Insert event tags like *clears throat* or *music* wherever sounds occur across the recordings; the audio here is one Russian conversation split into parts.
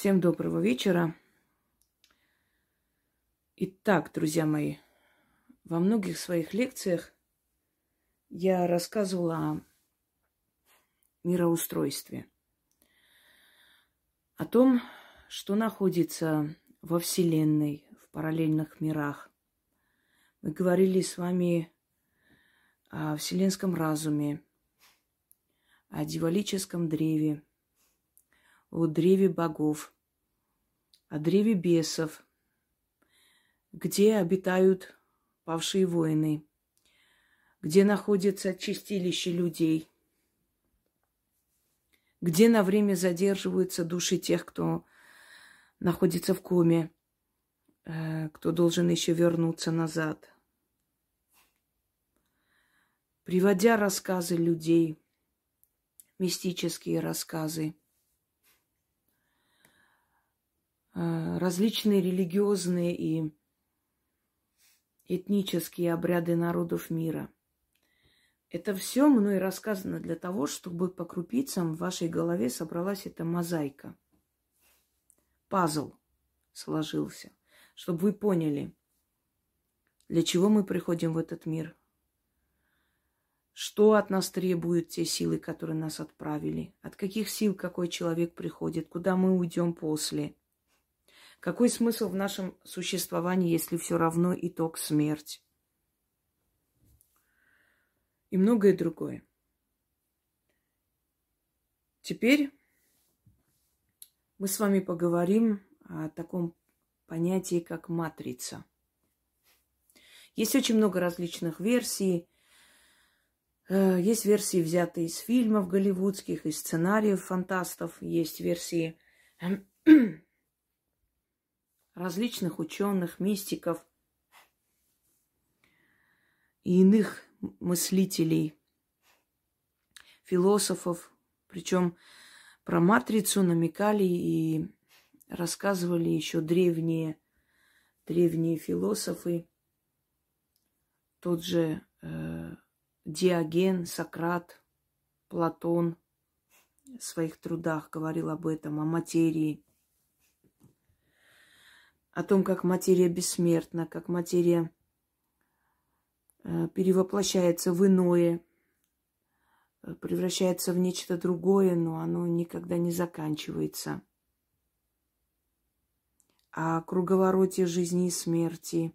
Всем доброго вечера. Итак, друзья мои, во многих своих лекциях я рассказывала о мироустройстве, о том, что находится во Вселенной, в параллельных мирах. Мы говорили с вами о вселенском разуме, о дьяволическом древе – о древе богов, о древе бесов, где обитают павшие воины, где находится чистилище людей, где на время задерживаются души тех, кто находится в коме, э, кто должен еще вернуться назад. Приводя рассказы людей, мистические рассказы, Э, различные религиозные и этнические обряды народов мира. Это все мной рассказано для того, чтобы по крупицам в вашей голове собралась эта мозаика. Пазл сложился, чтобы вы поняли, для чего мы приходим в этот мир, что от нас требуют те силы, которые нас отправили, от каких сил какой человек приходит, куда мы уйдем после – какой смысл в нашем существовании, если все равно итог смерть? И многое другое. Теперь мы с вами поговорим о таком понятии, как матрица. Есть очень много различных версий. Э, есть версии, взятые из фильмов голливудских, из сценариев фантастов. Есть версии различных ученых, мистиков и иных мыслителей, философов. Причем про матрицу намекали и рассказывали еще древние, древние философы. Тот же э, Диоген, Сократ, Платон в своих трудах говорил об этом, о материи – о том, как материя бессмертна, как материя э, перевоплощается в иное, э, превращается в нечто другое, но оно никогда не заканчивается. О круговороте жизни и смерти.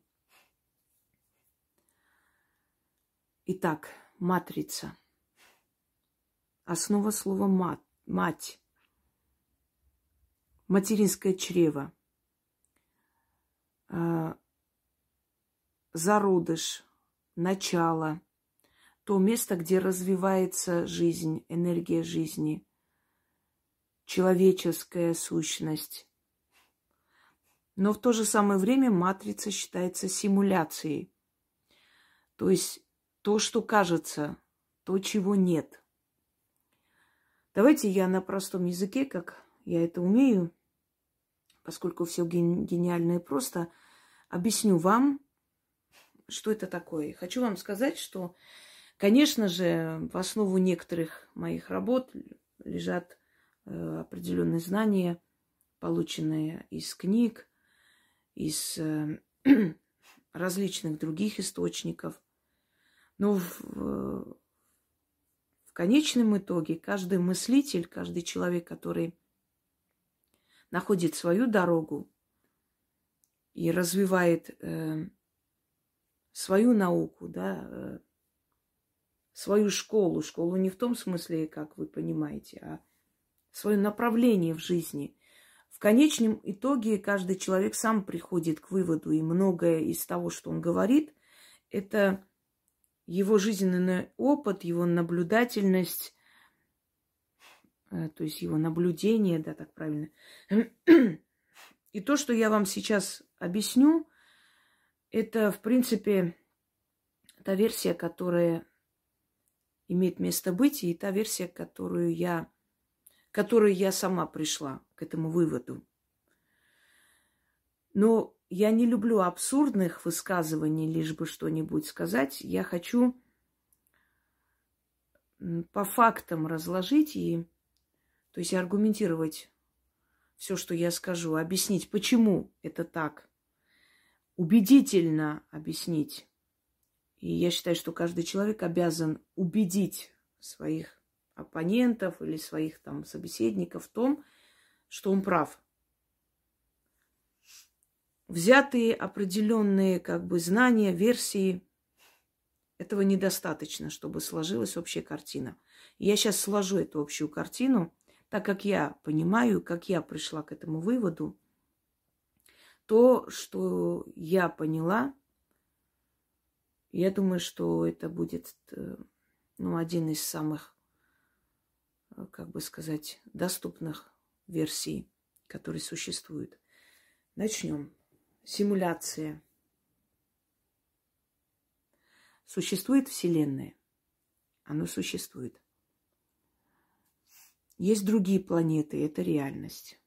Итак, матрица. Основа слова мат, мать. Материнское чрево – зародыш, начало, то место, где развивается жизнь, энергия жизни, человеческая сущность. Но в то же самое время матрица считается симуляцией. То есть то, что кажется, то, чего нет. Давайте я на простом языке, как я это умею, поскольку все гениально и просто, объясню вам, что это такое. Хочу вам сказать, что, конечно же, в основу некоторых моих работ лежат э, определенные знания, полученные из книг, из э, *clears throat* различных других источников. Но в, в конечном итоге каждый мыслитель, каждый человек, который находит свою дорогу и развивает э, свою науку, да, э, свою школу. Школу не в том смысле, как вы понимаете, а свое направление в жизни. В конечном итоге каждый человек сам приходит к выводу, и многое из того, что он говорит, это его жизненный опыт, его наблюдательность, то есть его наблюдение, да, так правильно. *clears throat* И то, что я вам сейчас объясню, это, в принципе, та версия, которая имеет место быть, и та версия, которую я, которую я сама пришла к этому выводу. Но я не люблю абсурдных высказываний, лишь бы что-нибудь сказать. Я хочу по фактам разложить и то есть аргументировать все, что я скажу, объяснить, почему это так. Убедительно объяснить. И я считаю, что каждый человек обязан убедить своих оппонентов или своих там собеседников в том, что он прав. Взятые определенные как бы знания, версии, этого недостаточно, чтобы сложилась общая картина. Я сейчас сложу эту общую картину, так как я понимаю, как я пришла к этому выводу. То, что я поняла, я думаю, что это будет э, ну, один из самых, э, как бы сказать, доступных версий, которые существуют. Начнем. Симуляция. Существует Вселенная. Оно существует. Есть другие планеты, это реальность.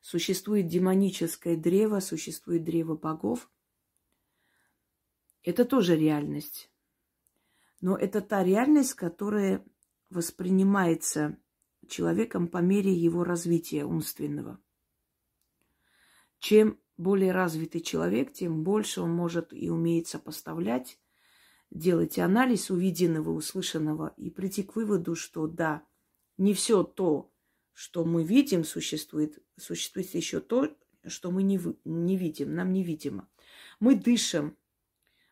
Существует демоническое древо, существует древо богов. Это тоже реальность. Но это та реальность, которая воспринимается человеком по мере его развития умственного. Чем более развитый человек, тем больше он может и умеет сопоставлять, делать анализ увиденного, услышанного и прийти к выводу, что да, не все то, что мы видим, существует. Существует еще то, что мы не, не видим, нам невидимо. Мы дышим,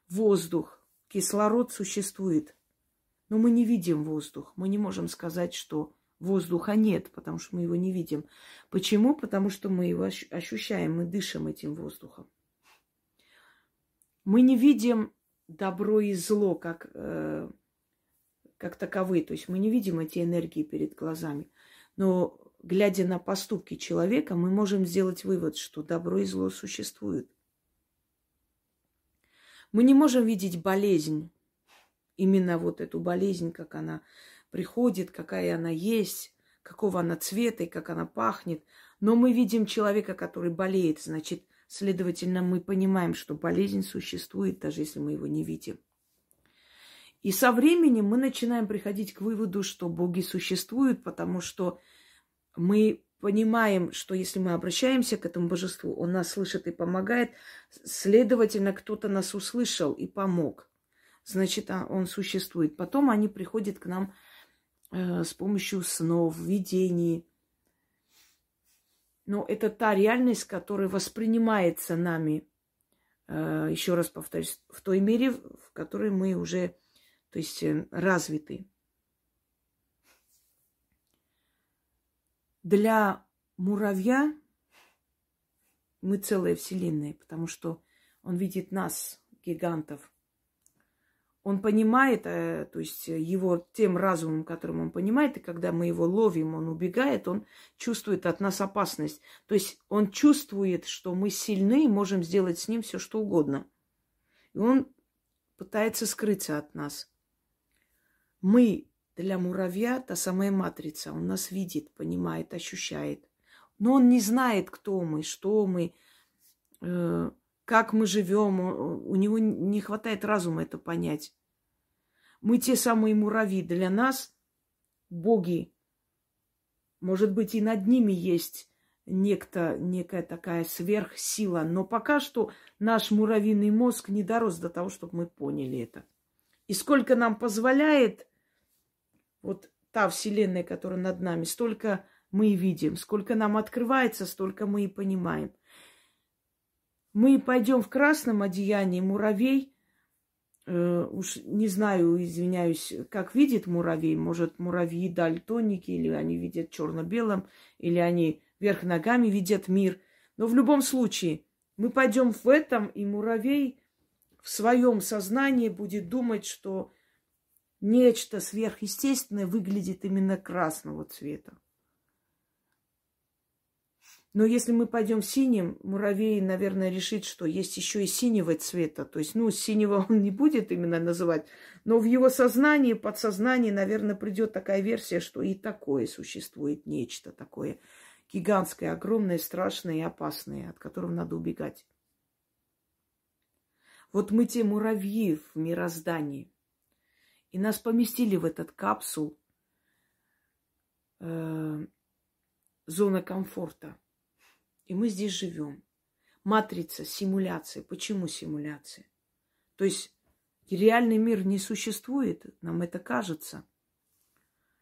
воздух, кислород существует, но мы не видим воздух. Мы не можем сказать, что Воздуха нет, потому что мы его не видим. Почему? Потому что мы его ощущаем, мы дышим этим воздухом. Мы не видим добро и зло как, э, как таковые. То есть мы не видим эти энергии перед глазами. Но глядя на поступки человека, мы можем сделать вывод, что добро и зло существуют. Мы не можем видеть болезнь, именно вот эту болезнь, как она приходит, какая она есть, какого она цвета и как она пахнет. Но мы видим человека, который болеет, значит, следовательно, мы понимаем, что болезнь существует, даже если мы его не видим. И со временем мы начинаем приходить к выводу, что боги существуют, потому что мы понимаем, что если мы обращаемся к этому божеству, он нас слышит и помогает, следовательно, кто-то нас услышал и помог. Значит, а, он существует. Потом они приходят к нам Э, с помощью снов, видений. Но это та реальность, которая воспринимается нами, э, еще раз повторюсь, в той мере, в которой мы уже, то есть, э, развиты. Для муравья мы целая вселенная, потому что он видит нас, гигантов, он понимает, э, то есть его тем разумом, которым он понимает, и когда мы его ловим, он убегает, он чувствует от нас опасность. То есть он чувствует, что мы сильны и можем сделать с ним все, что угодно. И он пытается скрыться от нас. Мы для муравья та самая матрица. Он нас видит, понимает, ощущает. Но он не знает, кто мы, что мы, э, как мы живем, у него не хватает разума это понять. Мы те самые муравьи. Для нас боги. Может быть, и над ними есть некто, некая такая сверхсила. Но пока что наш муравьиный мозг не дорос до того, чтобы мы поняли это. И сколько нам позволяет вот та вселенная, которая над нами, столько мы и видим. Сколько нам открывается, столько мы и понимаем. Мы пойдем в красном одеянии муравей, э, уж не знаю, извиняюсь, как видит муравей. Может, муравьи дальтоники, или они видят черно-белым, или они вверх ногами видят мир. Но в любом случае, мы пойдем в этом, и муравей в своем сознании будет думать, что нечто сверхъестественное выглядит именно красного цвета. Но если мы пойдем синим, муравей, наверное, решит, что есть еще и синего цвета. То есть, ну, синего он не будет именно называть, но в его сознании, подсознании, наверное, придет такая версия, что и такое существует нечто такое гигантское, огромное, страшное и опасное, от которого надо убегать. Вот мы те муравьи в мироздании. И нас поместили в этот капсул, э, зона комфорта. И мы здесь живем. Матрица, симуляция. Почему симуляция? То есть реальный мир не существует, нам это кажется.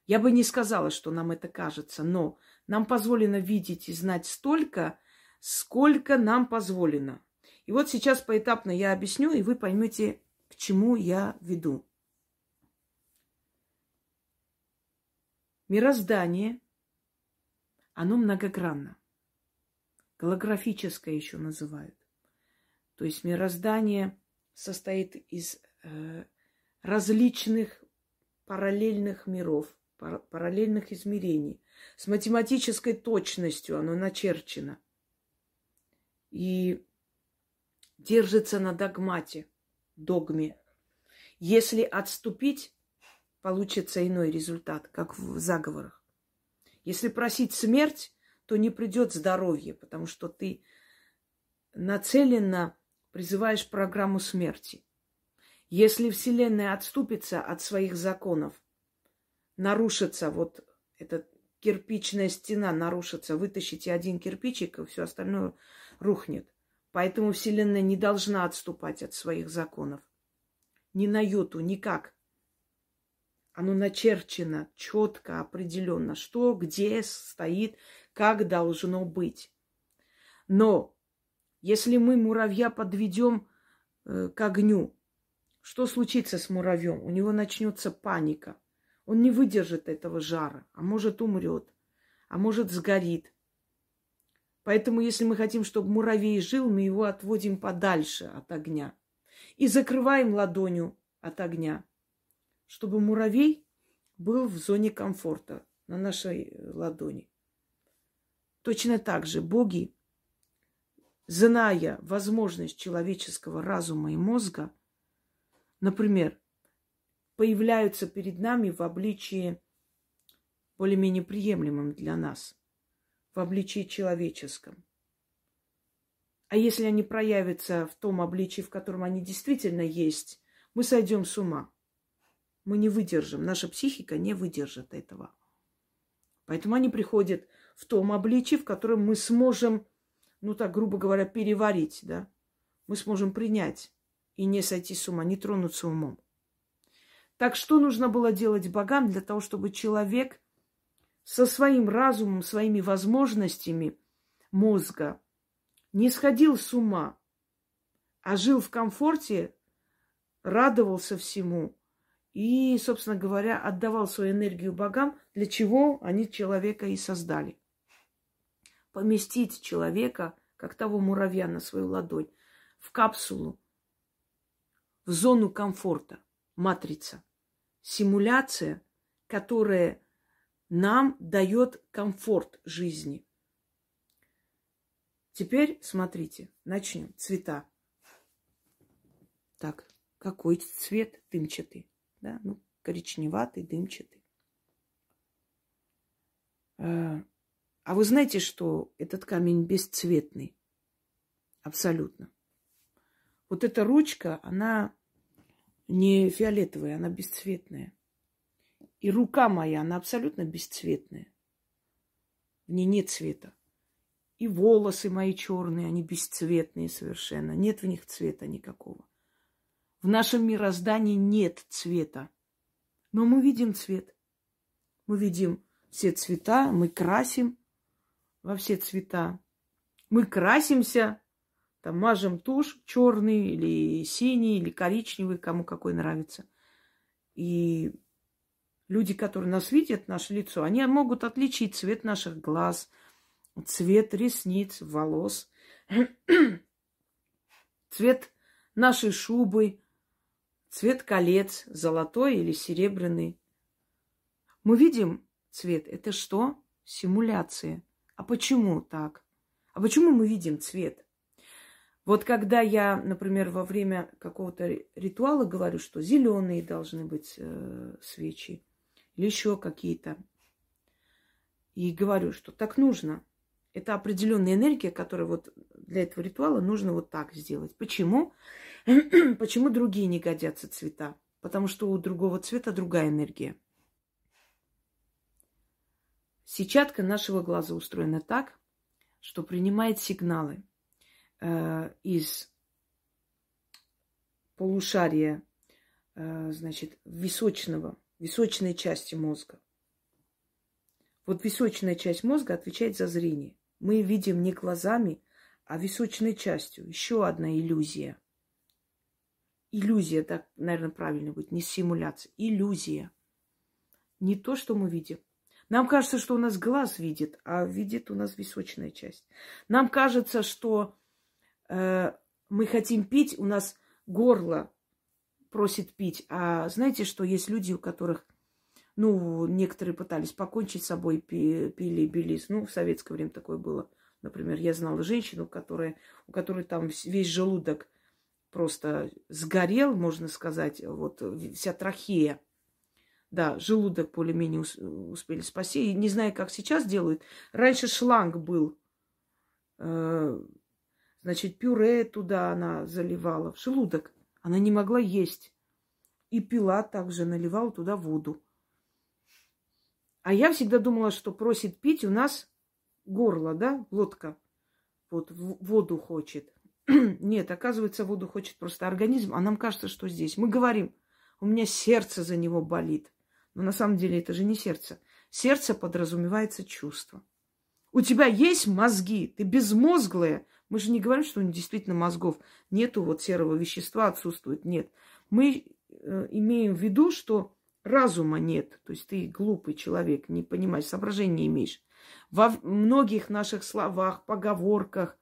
Я бы не сказала, что нам это кажется, но нам позволено видеть и знать столько, сколько нам позволено. И вот сейчас поэтапно я объясню, и вы поймете, к чему я веду. Мироздание, оно многогранно. Голографическое еще называют. То есть мироздание состоит из э, различных параллельных миров, пар- параллельных измерений. С математической точностью оно начерчено. И держится на догмате, догме. Если отступить, получится иной результат, как в заговорах. Если просить смерть, то не придет здоровье, потому что ты нацеленно призываешь программу смерти. Если Вселенная отступится от своих законов, нарушится вот эта кирпичная стена, нарушится, вытащите один кирпичик, и все остальное рухнет. Поэтому Вселенная не должна отступать от своих законов. Ни на йоту, никак. Оно начерчено четко, определенно, что, где стоит, как должно быть. Но если мы муравья подведем э, к огню, что случится с муравьем? У него начнется паника. Он не выдержит этого жара, а может умрет, а может сгорит. Поэтому, если мы хотим, чтобы муравей жил, мы его отводим подальше от огня. И закрываем ладонью от огня, чтобы муравей был в зоне комфорта на нашей ладони. Точно так же боги, зная возможность человеческого разума и мозга, например, появляются перед нами в обличии более-менее приемлемым для нас – в обличии человеческом. А если они проявятся в том обличии, в котором они действительно есть, мы сойдем с ума. Мы не выдержим, наша психика не выдержит этого. Поэтому они приходят в том обличии, в котором мы сможем, ну так грубо говоря, переварить, да? Мы сможем принять и не сойти с ума, не тронуться умом. Так что нужно было делать богам для того, чтобы человек со своим разумом, своими возможностями мозга не сходил с ума, а жил в комфорте, радовался всему и, собственно говоря, отдавал свою энергию богам, для чего они человека и создали. Поместить человека, как того муравья на свою ладонь, в капсулу, в зону комфорта, матрица, симуляция, которая нам дает комфорт жизни. Теперь смотрите, начнем. Цвета. Так, какой цвет дымчатый? Да, ну, коричневатый, дымчатый. А, вы знаете, что этот камень бесцветный? Абсолютно. Вот эта ручка, она не фиолетовая, она бесцветная. И рука моя, она абсолютно бесцветная. В ней нет цвета. И волосы мои черные, они бесцветные совершенно. Нет в них цвета никакого. В нашем мироздании нет цвета. Но мы видим цвет. Мы видим все цвета, мы красим во все цвета. Мы красимся, там мажем тушь черный или синий, или коричневый, кому какой нравится. И люди, которые нас видят, наше лицо, они могут отличить цвет наших глаз, цвет ресниц, волос, *clears throat* цвет нашей шубы, цвет колец, золотой или серебряный. Мы видим цвет. Это что? Симуляция. А почему так? А почему мы видим цвет? Вот когда я, например, во время какого-то ритуала говорю, что зеленые должны быть э, свечи, или еще какие-то. И говорю, что так нужно. Это определенная энергия, которая вот для этого ритуала нужно вот так сделать. Почему? *clears throat* Почему другие не годятся цвета? Потому что у другого цвета другая энергия. Сетчатка нашего глаза устроена так, что принимает сигналы э, из полушария, э, значит, височного, височной части мозга. Вот височная часть мозга отвечает за зрение. Мы видим не глазами, а височной частью. Еще одна иллюзия. Иллюзия, так, наверное, правильно будет, не симуляция. Иллюзия. Не то, что мы видим. Нам кажется, что у нас глаз видит, а видит у нас височная часть. Нам кажется, что э, мы хотим пить, у нас горло просит пить. А знаете, что есть люди, у которых, ну, некоторые пытались покончить с собой, пили билис. Ну, в советское время такое было. Например, я знала женщину, которая, у которой там весь желудок просто сгорел, можно сказать, вот вся трахея. Да, желудок более-менее успели спасти. И не знаю, как сейчас делают. Раньше шланг был. Э, значит, пюре туда она заливала, в желудок. Она не могла есть. И пила также, наливала туда воду. А я всегда думала, что просит пить у нас горло, да, лодка. Вот воду хочет. *clears throat* Нет, оказывается, воду хочет просто организм, а нам кажется, что здесь. Мы говорим, у меня сердце за него болит. Но на самом деле это же не сердце. Сердце подразумевается чувство. У тебя есть мозги, ты безмозглая. Мы же не говорим, что у них действительно мозгов нету, вот серого вещества отсутствует. Нет. Мы э, имеем в виду, что разума нет. То есть ты глупый человек, не понимаешь, соображения не имеешь. Во многих наших словах, поговорках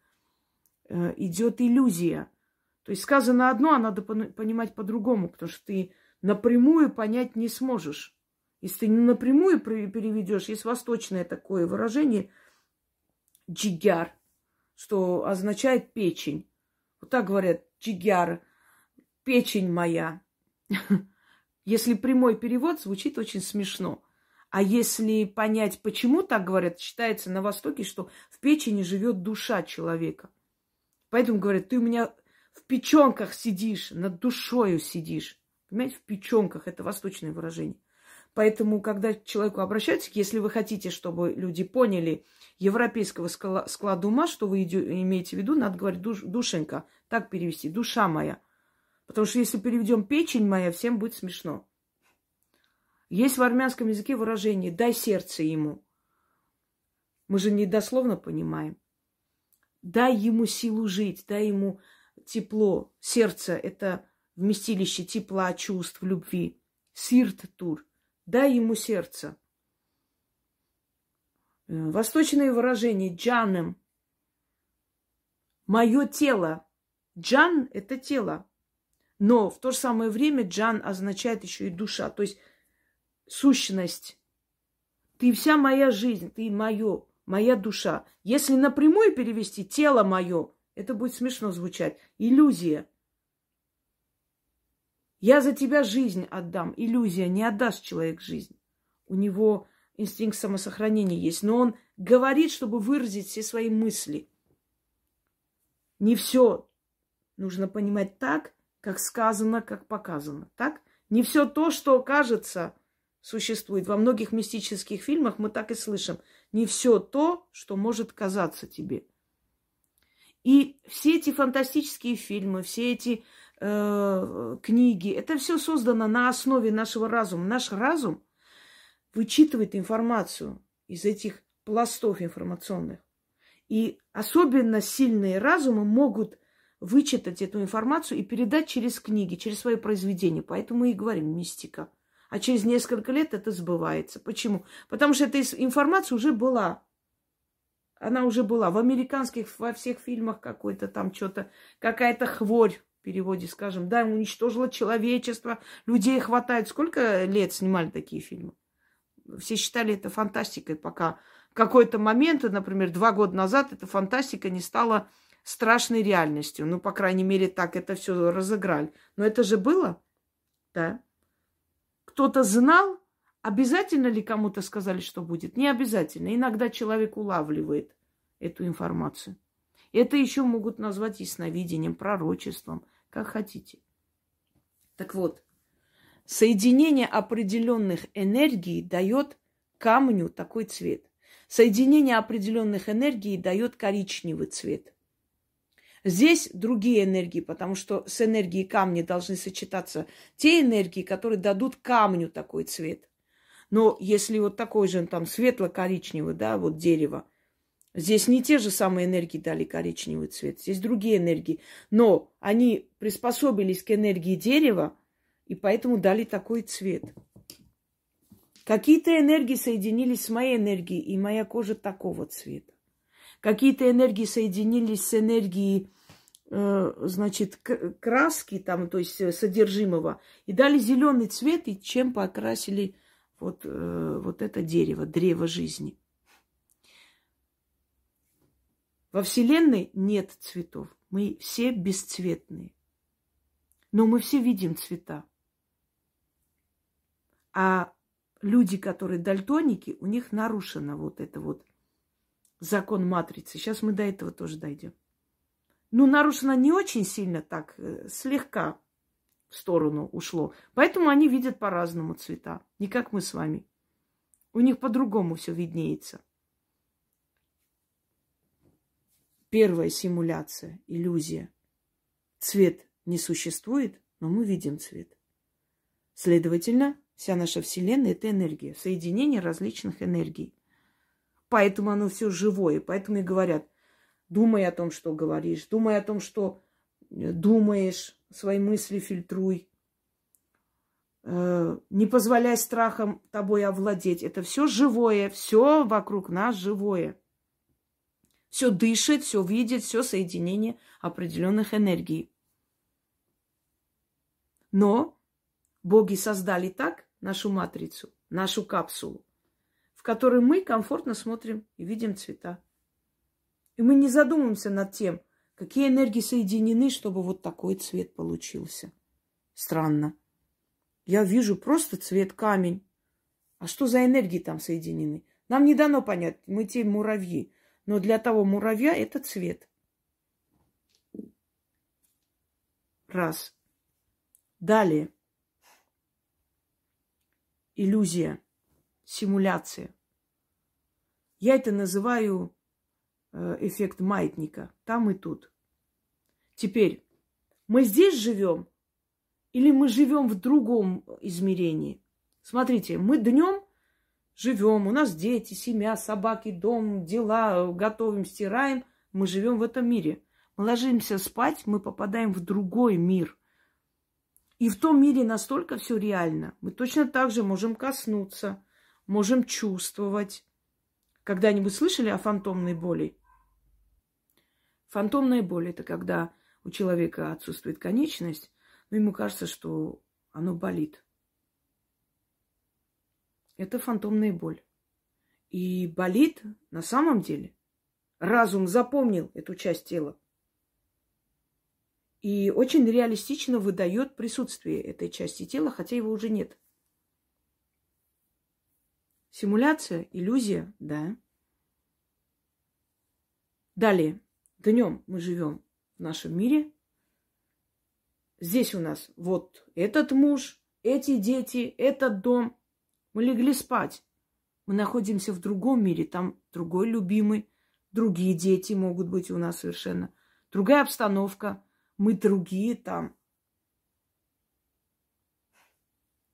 э, идет иллюзия. То есть сказано одно, а надо понимать по-другому, потому что ты напрямую понять не сможешь. Если ты не напрямую переведешь, есть восточное такое выражение джигяр, что означает печень. Вот так говорят джигяр, печень моя. *laughs* Если прямой перевод, звучит очень смешно. А если понять, почему так говорят, считается на Востоке, что в печени живет душа человека. Поэтому говорят, ты у меня в печенках сидишь, над душою сидишь. Понимаете, в печенках это восточное выражение. Поэтому, когда к человеку обращаются, если вы хотите, чтобы люди поняли европейского склада ума, что вы имеете в виду, надо говорить душ, душенька, так перевести, душа моя. Потому что если переведем печень моя, всем будет смешно. Есть в армянском языке выражение «дай сердце ему». Мы же не дословно понимаем. Дай ему силу жить, дай ему тепло. Сердце – это вместилище тепла, чувств, любви. Сирт тур. Дай ему сердце. Э, восточное выражение «джаnem». Мое тело. Джан – это тело. Но в то же самое время джан означает еще и душа. То есть сущность. Ты вся моя жизнь, ты мое, моя душа. Если напрямую перевести тело мое, это будет смешно звучать. Иллюзия. Я за тебя жизнь отдам. Иллюзия. Не отдаст человек жизнь. У него инстинкт самосохранения есть. Но он говорит, чтобы выразить все свои мысли. Не все нужно понимать так, как сказано, как показано. Так? Не все то, что кажется, существует. Во многих мистических фильмах мы так и слышим. Не все то, что может казаться тебе. И все эти фантастические фильмы, все эти э, книги, это все создано на основе нашего разума. Наш разум вычитывает информацию из этих пластов информационных. И особенно сильные разумы могут вычитать эту информацию и передать через книги, через свои произведения. Поэтому мы и говорим мистика – а через несколько лет это сбывается. Почему? Потому что эта информация уже была. Она уже была. В американских, во всех фильмах какой-то там что-то, какая-то хворь переводе, скажем, да, уничтожила человечество, людей хватает. Сколько лет снимали такие фильмы? Все считали это фантастикой, пока в какой-то момент, например, два года назад, эта фантастика не стала страшной реальностью. Ну, по крайней мере, так это все разыграли. Но это же было, да кто-то знал, обязательно ли кому-то сказали, что будет? Не обязательно. Иногда человек улавливает эту информацию. Это еще могут назвать ясновидением, пророчеством, как хотите. Так вот, соединение определенных энергий дает камню такой цвет. Соединение определенных энергий дает коричневый цвет. Здесь другие энергии, потому что с энергией камня должны сочетаться те энергии, которые дадут камню такой цвет. Но если вот такой же там светло-коричневый, да, вот дерево, здесь не те же самые энергии дали коричневый цвет, здесь другие энергии. Но они приспособились к энергии дерева, и поэтому дали такой цвет. Какие-то энергии соединились с моей энергией, и моя кожа такого цвета. Какие-то энергии соединились с энергией, э, значит, краски, там, то есть э, содержимого, и дали зеленый цвет, и чем покрасили вот, э, вот это дерево, древо жизни. Во Вселенной нет цветов. Мы все бесцветные. Но мы все видим цвета. А люди, которые дальтоники, у них нарушено вот это вот закон матрицы. Сейчас мы до этого тоже дойдем. Ну, нарушено не очень сильно так, э, слегка в сторону ушло. Поэтому они видят по-разному цвета, не как мы с вами. У них по-другому все виднеется. Первая симуляция, иллюзия. Цвет не существует, но мы видим цвет. Следовательно, Вся наша Вселенная – это энергия, соединение различных энергий. Поэтому оно все живое. Поэтому и говорят, думай о том, что говоришь, думай о том, что э, думаешь, свои мысли фильтруй. Э, не позволяй страхам тобой овладеть. Это все живое, все вокруг нас живое. Все дышит, все видит, все соединение определенных энергий. Но боги создали так, нашу матрицу, нашу капсулу, в которой мы комфортно смотрим и видим цвета. И мы не задумываемся над тем, какие энергии соединены, чтобы вот такой цвет получился. Странно. Я вижу просто цвет камень. А что за энергии там соединены? Нам не дано понять, мы те муравьи. Но для того муравья это цвет. Раз. Далее иллюзия, симуляция. Я это называю э, эффект маятника. Там и тут. Теперь, мы здесь живем или мы живем в другом измерении? Смотрите, мы днем живем, у нас дети, семья, собаки, дом, дела, готовим, стираем. Мы живем в этом мире. Мы ложимся спать, мы попадаем в другой мир. И в том мире настолько все реально. Мы точно так же можем коснуться, можем чувствовать. Когда-нибудь слышали о фантомной боли? Фантомная боль – это когда у человека отсутствует конечность, но ему кажется, что оно болит. Это фантомная боль. И болит на самом деле. Разум запомнил эту часть тела. И очень реалистично выдает присутствие этой части тела, хотя его уже нет. Симуляция, иллюзия, да. Далее, днем мы живем в нашем мире. Здесь у нас вот этот муж, эти дети, этот дом. Мы легли спать. Мы находимся в другом мире, там другой любимый, другие дети могут быть у нас совершенно, другая обстановка – мы другие там.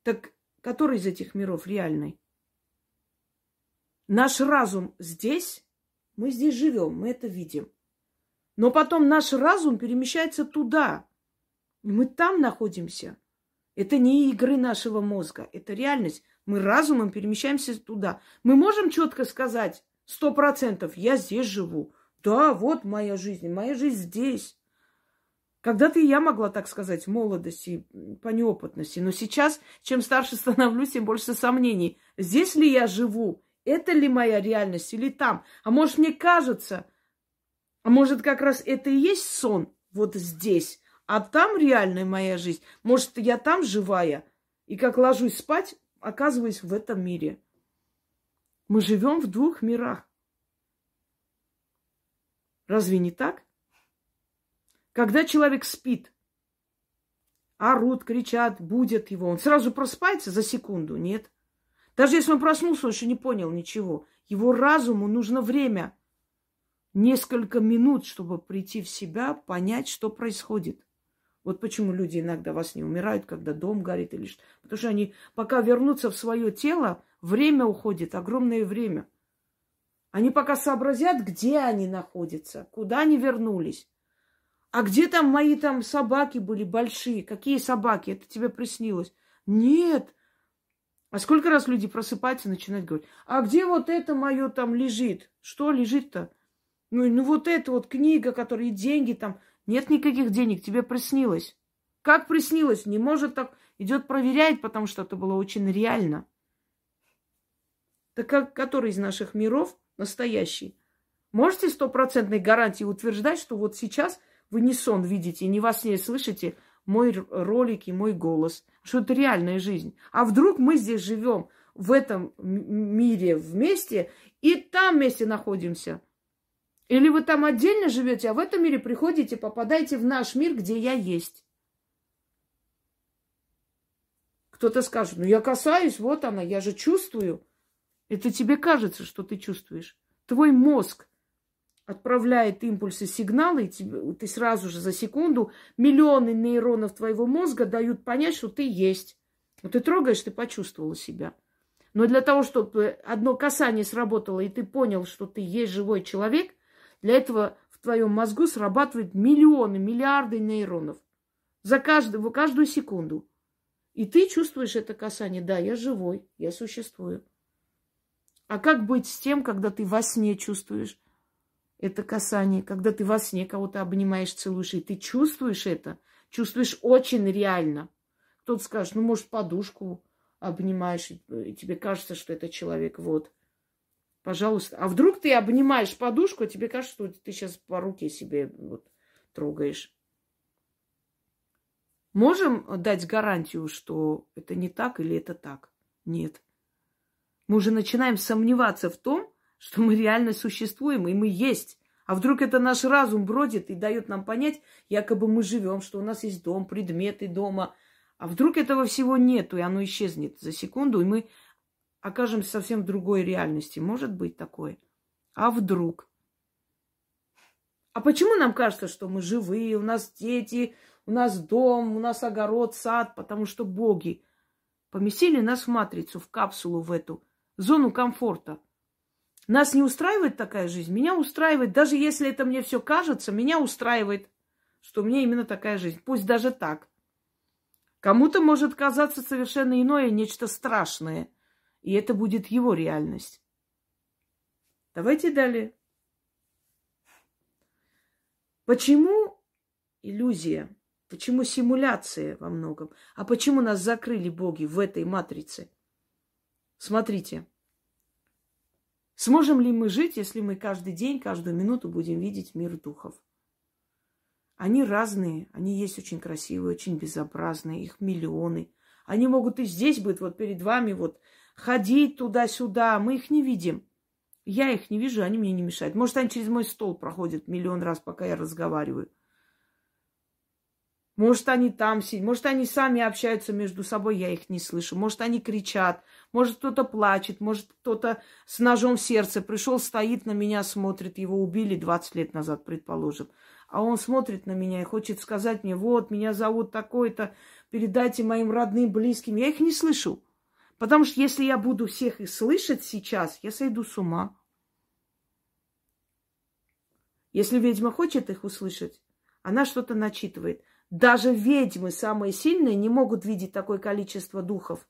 Так который из этих миров реальный? Наш разум здесь, мы здесь живем, мы это видим. Но потом наш разум перемещается туда. И мы там находимся. Это не игры нашего мозга, это реальность. Мы разумом перемещаемся туда. Мы можем четко сказать, сто процентов, я здесь живу. Да, вот моя жизнь, моя жизнь здесь. Когда-то и я могла так сказать в молодости, по неопытности. Но сейчас, чем старше становлюсь, тем больше сомнений. Здесь ли я живу? Это ли моя реальность или там? А может, мне кажется, а может, как раз это и есть сон вот здесь, а там реальная моя жизнь. Может, я там живая, и как ложусь спать, оказываюсь в этом мире. Мы живем в двух мирах. Разве не так? Когда человек спит, орут, кричат, будят его, он сразу просыпается за секунду? Нет. Даже если он проснулся, он еще не понял ничего. Его разуму нужно время. Несколько минут, чтобы прийти в себя, понять, что происходит. Вот почему люди иногда во сне умирают, когда дом горит или что. Потому что они, пока вернутся в свое тело, время уходит, огромное время. Они пока сообразят, где они находятся, куда они вернулись. А где там мои там собаки были большие? Какие собаки? Это тебе приснилось? Нет. А сколько раз люди просыпаются и начинают говорить, а где вот это мое там лежит? Что лежит-то? Ну, ну вот это вот книга, которая и деньги там. Нет никаких денег, тебе приснилось. Как приснилось? Не может так. Идет проверяет, потому что это было очень реально. Так как, который из наших миров настоящий? Можете стопроцентной гарантии утверждать, что вот сейчас вы не сон видите, не во сне слышите мой ролик и мой голос, что это реальная жизнь. А вдруг мы здесь живем в этом мире вместе и там вместе находимся? Или вы там отдельно живете, а в этом мире приходите, попадаете в наш мир, где я есть. Кто-то скажет, ну я касаюсь, вот она, я же чувствую. Это тебе кажется, что ты чувствуешь. Твой мозг отправляет импульсы, сигналы, и тебе, ты сразу же за секунду миллионы нейронов твоего мозга дают понять, что ты есть. Вот ты трогаешь, ты почувствовала себя. Но для того, чтобы одно касание сработало, и ты понял, что ты есть живой человек, для этого в твоем мозгу срабатывают миллионы, миллиарды нейронов. За каждую, каждую секунду. И ты чувствуешь это касание. Да, я живой, я существую. А как быть с тем, когда ты во сне чувствуешь это касание, когда ты во сне кого-то обнимаешь, целуешь, и ты чувствуешь это, чувствуешь очень реально. Кто-то скажет, ну, может, подушку обнимаешь, и тебе кажется, что это человек, вот. Пожалуйста. А вдруг ты обнимаешь подушку, а тебе кажется, что ты сейчас по руке себе вот трогаешь. Можем дать гарантию, что это не так или это так? Нет. Мы уже начинаем сомневаться в том, что мы реально существуем, и мы есть. А вдруг это наш разум бродит и дает нам понять, якобы мы живем, что у нас есть дом, предметы дома. А вдруг этого всего нету, и оно исчезнет за секунду, и мы окажемся совсем в другой реальности. Может быть такое. А вдруг? А почему нам кажется, что мы живые, у нас дети, у нас дом, у нас огород, сад? Потому что боги поместили нас в матрицу, в капсулу, в эту зону комфорта. Нас не устраивает такая жизнь? Меня устраивает. Даже если это мне все кажется, меня устраивает, что мне именно такая жизнь. Пусть даже так. Кому-то может казаться совершенно иное, нечто страшное – и это будет его реальность. Давайте далее. Почему иллюзия? Почему симуляция во многом? А почему нас закрыли боги в этой матрице? Смотрите. Сможем ли мы жить, если мы каждый день, каждую минуту будем видеть мир духов? Они разные, они есть очень красивые, очень безобразные, их миллионы. Они могут и здесь быть, вот перед вами, вот ходить туда-сюда. Мы их не видим. Я их не вижу, они мне не мешают. Может, они через мой стол проходят миллион раз, пока я разговариваю. Может, они там сидят, может, они сами общаются между собой, я их не слышу. Может, они кричат, может, кто-то плачет, может, кто-то с ножом в сердце пришел, стоит на меня, смотрит. Его убили 20 лет назад, предположим. А он смотрит на меня и хочет сказать мне, вот, меня зовут такой-то, передайте моим родным, близким. Я их не слышу. Потому что если я буду всех их слышать сейчас, я сойду с ума. Если ведьма хочет их услышать, она что-то начитывает. Даже ведьмы, самые сильные, не могут видеть такое количество духов.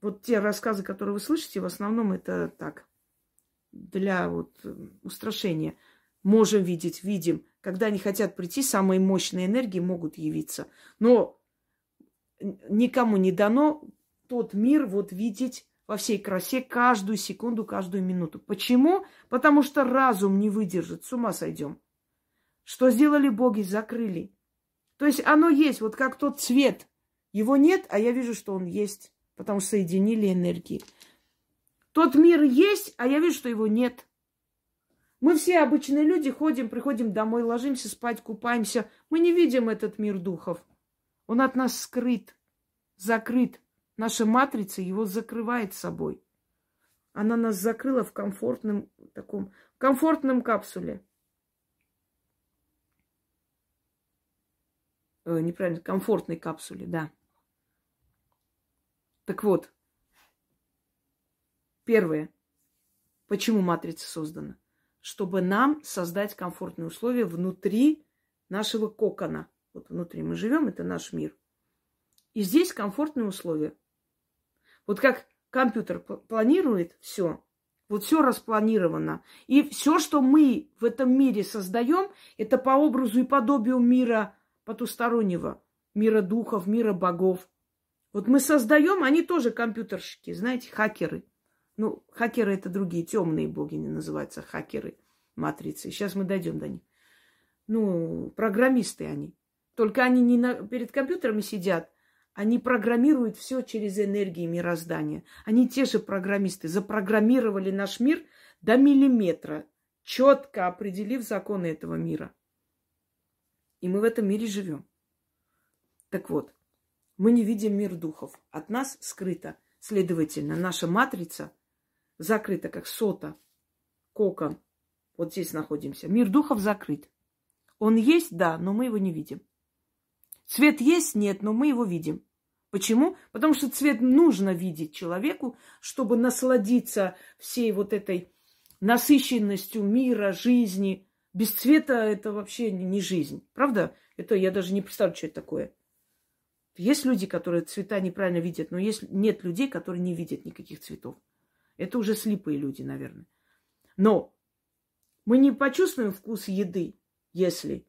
Вот те рассказы, которые вы слышите, в основном это так, для вот э, устрашения. Можем видеть, видим. Когда они хотят прийти, самые мощные энергии могут явиться. Но никому не дано тот мир вот видеть во всей красе каждую секунду, каждую минуту. Почему? Потому что разум не выдержит, с ума сойдем. Что сделали боги? Закрыли. То есть оно есть, вот как тот цвет. Его нет, а я вижу, что он есть, потому что соединили энергии. Тот мир есть, а я вижу, что его нет. Мы все обычные люди ходим, приходим домой, ложимся спать, купаемся. Мы не видим этот мир духов. Он от нас скрыт, закрыт. Наша матрица его закрывает собой. Она нас закрыла в комфортном таком, комфортном капсуле. Э, неправильно, комфортной капсуле, да. Так вот, первое. Почему матрица создана? Чтобы нам создать комфортные условия внутри нашего кокона. Вот внутри мы живем, это наш мир. И здесь комфортные условия. Вот как компьютер планирует все, вот все распланировано. И все, что мы в этом мире создаем, это по образу и подобию мира потустороннего, мира духов, мира богов. Вот мы создаем, они тоже компьютерщики, знаете, хакеры. Ну, хакеры это другие, темные боги не называются хакеры матрицы. Сейчас мы дойдем до них. Ну, программисты они. Только они не на, перед компьютерами сидят, они программируют все через энергии мироздания. Они те же программисты, запрограммировали наш мир до миллиметра, четко определив законы этого мира. И мы в этом мире живем. Так вот, мы не видим мир духов. От нас скрыто. Следовательно, наша матрица закрыта, как сота, кокон. Вот здесь находимся. Мир духов закрыт. Он есть, да, но мы его не видим. Цвет есть? Нет, но мы его видим. Почему? Потому что цвет нужно видеть человеку, чтобы насладиться всей вот этой насыщенностью мира, жизни. Без цвета это вообще не жизнь. Правда? Это я даже не представляю, что это такое. Есть люди, которые цвета неправильно видят, но есть, нет людей, которые не видят никаких цветов. Это уже слепые люди, наверное. Но мы не почувствуем вкус еды, если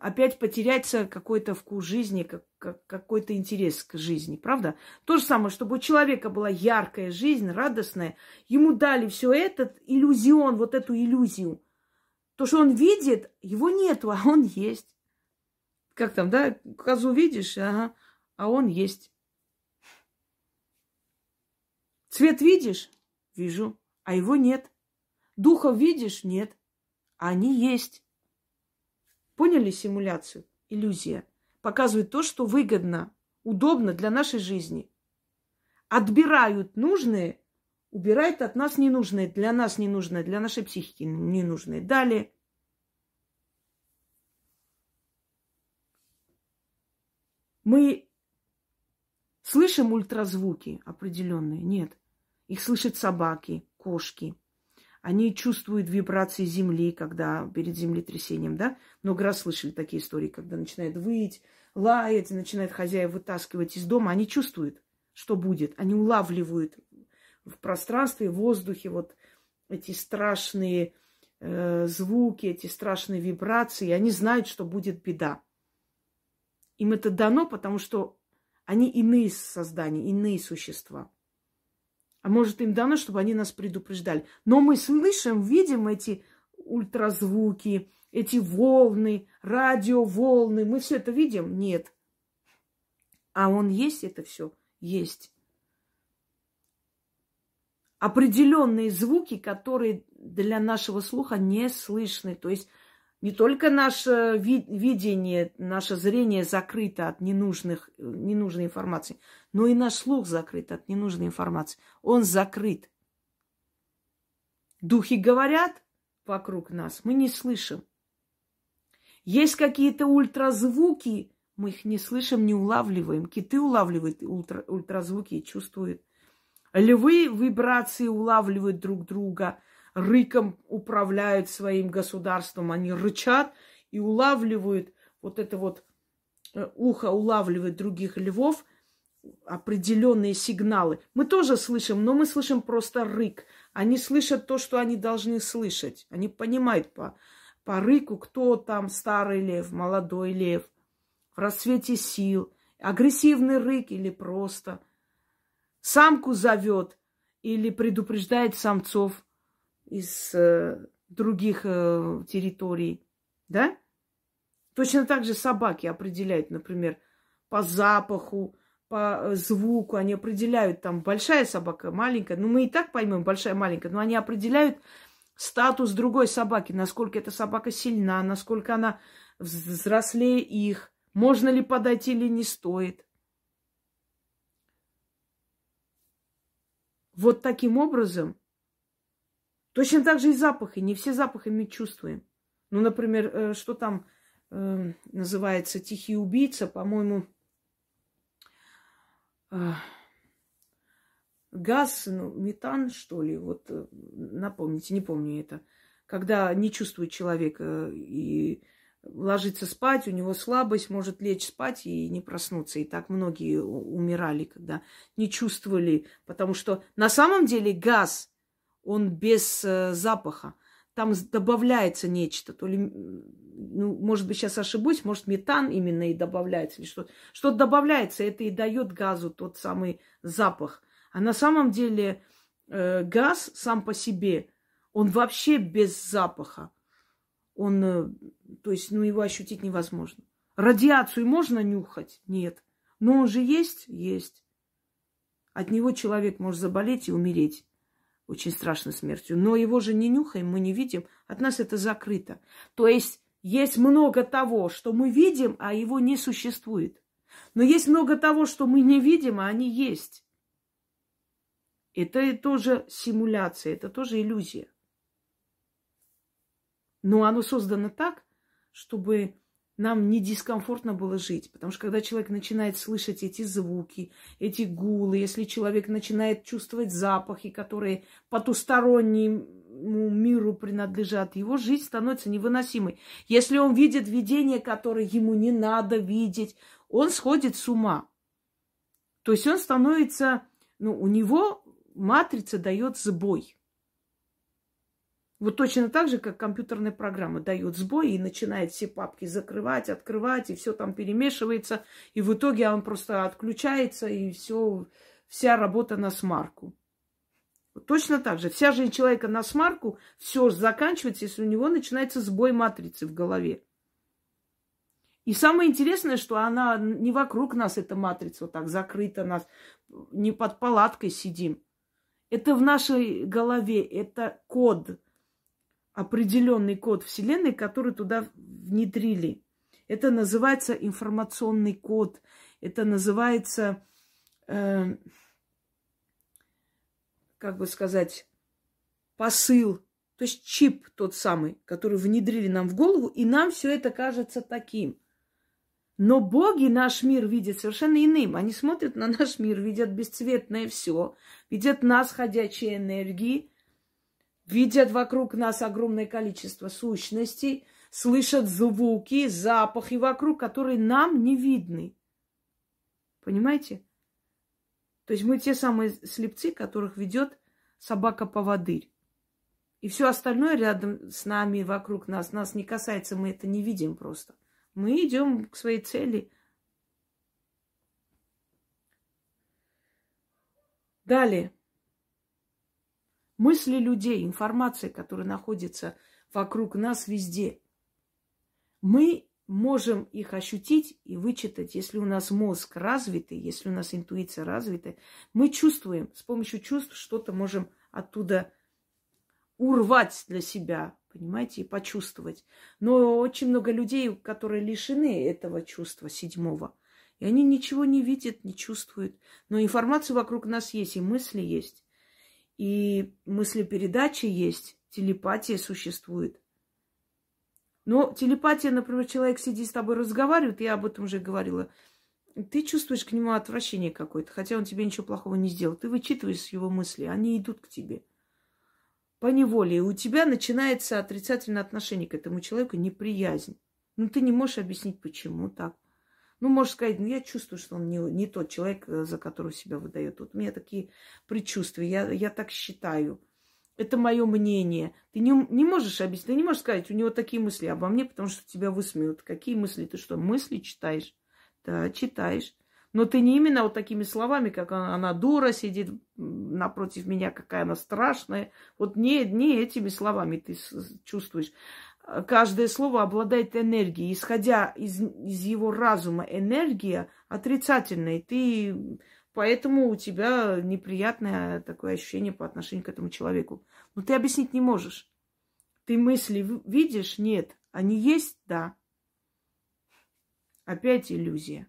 опять потеряется какой-то вкус жизни, как, как, какой-то интерес к жизни, правда? То же самое, чтобы у человека была яркая жизнь, радостная, ему дали все этот иллюзион, вот эту иллюзию. То, что он видит, его нету, *laughs* а он есть. Как там, да, козу видишь, ага, а он есть. Цвет видишь? Вижу, а его нет. Духов видишь? Нет. А они есть. Поняли симуляцию? Иллюзия. Показывает то, что выгодно, удобно для нашей жизни. Отбирают нужные, убирают от нас ненужные, для нас ненужные, для нашей психики ненужные. Далее. Мы слышим ультразвуки определенные? Нет. Их слышат собаки, кошки, они чувствуют вибрации земли, когда перед землетрясением, да? Много раз слышали такие истории, когда начинает выть, лаять, начинает хозяев вытаскивать из дома. Они чувствуют, что будет. Они улавливают в пространстве, в воздухе вот эти страшные э, звуки, эти страшные вибрации. Они знают, что будет беда. Им это дано, потому что они иные создания, иные существа. А может, им дано, чтобы они нас предупреждали. Но мы слышим, видим эти ультразвуки, эти волны, радиоволны. Мы все это видим? Нет. А он есть это все? Есть. Определенные звуки, которые для нашего слуха не слышны. То есть не только наше видение, наше зрение закрыто от ненужных, ненужной информации, но и наш слух закрыт от ненужной информации. Он закрыт. Духи говорят вокруг нас, мы не слышим. Есть какие-то ультразвуки, мы их не слышим, не улавливаем. Киты улавливают ультра, ультразвуки и чувствуют. Львы вибрации улавливают друг друга – рыком управляют своим государством. Они рычат и улавливают вот это вот э, ухо улавливает других львов определенные сигналы. Мы тоже слышим, но мы слышим просто рык. Они слышат то, что они должны слышать. Они понимают по, по рыку, кто там старый лев, молодой лев, в расцвете сил, агрессивный рык или просто самку зовет или предупреждает самцов из э, других э, территорий, да? Точно так же собаки определяют, например, по запаху, по э, звуку, они определяют там большая собака, маленькая. Ну, мы и так поймем, большая, маленькая, но они определяют статус другой собаки, насколько эта собака сильна, насколько она взрослее их, можно ли подойти или не стоит. вот таким образом, точно так же и запахи. Не все запахи мы чувствуем. Ну, например, э, что там э, называется «Тихий убийца», по-моему, газ, ну, метан, что ли, вот э, напомните, не помню это. Когда не чувствует человек э, и ложится спать, у него слабость, может лечь спать и не проснуться. И так многие умирали, когда не чувствовали, потому что на самом деле газ, он без э, запаха. Там добавляется нечто, то ли, ну, может быть, сейчас ошибусь, может, метан именно и добавляется, или что-то. Что-то добавляется, это и дает газу тот самый запах. А на самом деле э, газ сам по себе, он вообще без запаха он, э, то есть, ну, его ощутить невозможно. Радиацию можно нюхать? Нет. Но он же есть? Есть. От него человек может заболеть и умереть очень страшной смертью. Но его же не нюхаем, мы не видим. От нас это закрыто. То есть есть много того, что мы видим, а его не существует. Но есть много того, что мы не видим, а они есть. Это тоже симуляция, это тоже иллюзия. Но оно создано так, чтобы нам не дискомфортно было жить. Потому что когда человек начинает слышать эти звуки, эти гулы, если человек начинает чувствовать запахи, которые потустороннему миру принадлежат, его жизнь становится невыносимой. Если он видит видение, которое ему не надо видеть, он сходит с ума. То есть он становится, ну, у него матрица дает сбой. Вот точно так же, как компьютерная программа дает сбой и начинает все папки закрывать, открывать, и все там перемешивается, и в итоге он просто отключается, и все, вся работа на смарку. Вот точно так же. Вся жизнь человека на смарку, все заканчивается, если у него начинается сбой матрицы в голове. И самое интересное, что она не вокруг нас, эта матрица, вот так закрыта нас, не под палаткой сидим. Это в нашей голове, это код, определенный код Вселенной, который туда внедрили. Это называется информационный код. Это называется, э, как бы сказать, посыл. То есть чип тот самый, который внедрили нам в голову, и нам все это кажется таким. Но боги наш мир видят совершенно иным. Они смотрят на наш мир, видят бесцветное все, видят нас, ходячие энергии – видят вокруг нас огромное количество сущностей, слышат звуки, запахи вокруг, которые нам не видны. Понимаете? То есть мы те самые слепцы, которых ведет собака-поводырь. И все остальное рядом с нами, вокруг нас, нас не касается, мы это не видим просто. Мы идем к своей цели. Далее мысли людей, информация, которая находится вокруг нас везде. Мы можем их ощутить и вычитать, если у нас мозг развитый, если у нас интуиция развитая. Мы чувствуем, с помощью чувств что-то можем оттуда урвать для себя, понимаете, и почувствовать. Но очень много людей, которые лишены этого чувства седьмого, и они ничего не видят, не чувствуют. Но информация вокруг нас есть, и мысли есть. И мыслепередача есть, телепатия существует. Но телепатия, например, человек сидит с тобой, разговаривает, я об этом уже говорила, ты чувствуешь к нему отвращение какое-то, хотя он тебе ничего плохого не сделал. Ты вычитываешь его мысли, они идут к тебе. По неволе. И у тебя начинается отрицательное отношение к этому человеку, неприязнь. Ну, ты не можешь объяснить, почему так. Ну, можешь сказать, ну, я чувствую, что он не, не тот человек, э, за которого себя выдает. Вот у меня такие предчувствия, я, я так считаю. Это мое мнение. Ты не, не можешь объяснить, ты не можешь сказать, у него такие мысли обо мне, потому что тебя высмеют. Какие мысли? Ты что, мысли читаешь? Да, читаешь. Но ты не именно вот такими словами, как она, она дура сидит напротив меня, какая она страшная. Вот не, не этими словами ты чувствуешь каждое слово обладает энергией. Исходя из, из его разума, энергия отрицательная. Ты, поэтому у тебя неприятное такое ощущение по отношению к этому человеку. Но ты объяснить не можешь. Ты мысли видишь? Нет. Они есть? Да. Опять иллюзия.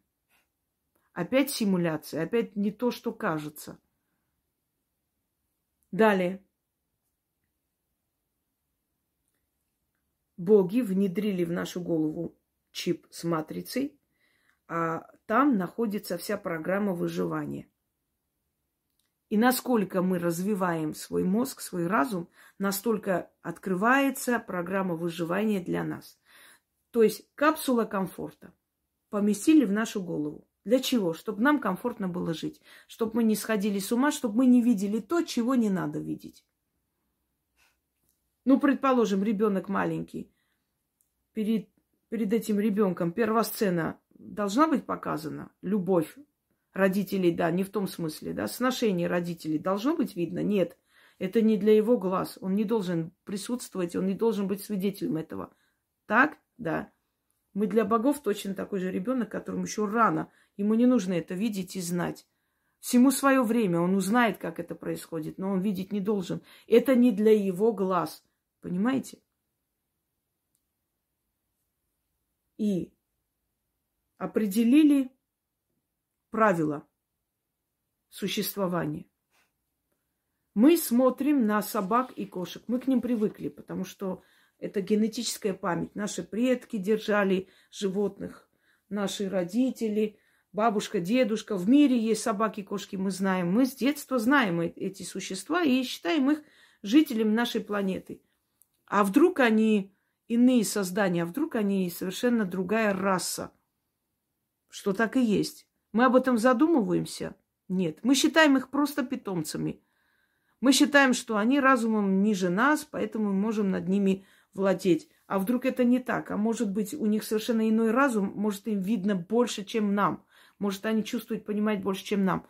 Опять симуляция. Опять не то, что кажется. Далее. Боги внедрили в нашу голову чип с матрицей, а там находится вся программа выживания. И насколько мы развиваем свой мозг, свой разум, настолько открывается программа выживания для нас. То есть капсула комфорта поместили в нашу голову. Для чего? Чтобы нам комфортно было жить. Чтобы мы не сходили с ума, чтобы мы не видели то, чего не надо видеть. Ну, предположим, ребенок маленький. Перед, перед этим ребенком первая сцена должна быть показана. Любовь родителей, да, не в том смысле, да, сношение родителей должно быть видно? Нет. Это не для его глаз. Он не должен присутствовать, он не должен быть свидетелем этого. Так? Да. Мы для богов точно такой же ребенок, которому еще рано. Ему не нужно это видеть и знать. Всему свое время. Он узнает, как это происходит, но он видеть не должен. Это не для его глаз. Понимаете? И определили правила существования. Мы смотрим на собак и кошек. Мы к ним привыкли, потому что это генетическая память. Наши предки держали животных, наши родители, бабушка, дедушка. В мире есть собаки, кошки, мы знаем. Мы с детства знаем эти существа и считаем их жителями нашей планеты. А вдруг они иные создания, а вдруг они совершенно другая раса? Что так и есть. Мы об этом задумываемся? Нет. Мы считаем их просто питомцами. Мы считаем, что они разумом ниже нас, поэтому мы можем над ними владеть. А вдруг это не так? А может быть, у них совершенно иной разум, может, им видно больше, чем нам. Может, они чувствуют, понимают больше, чем нам.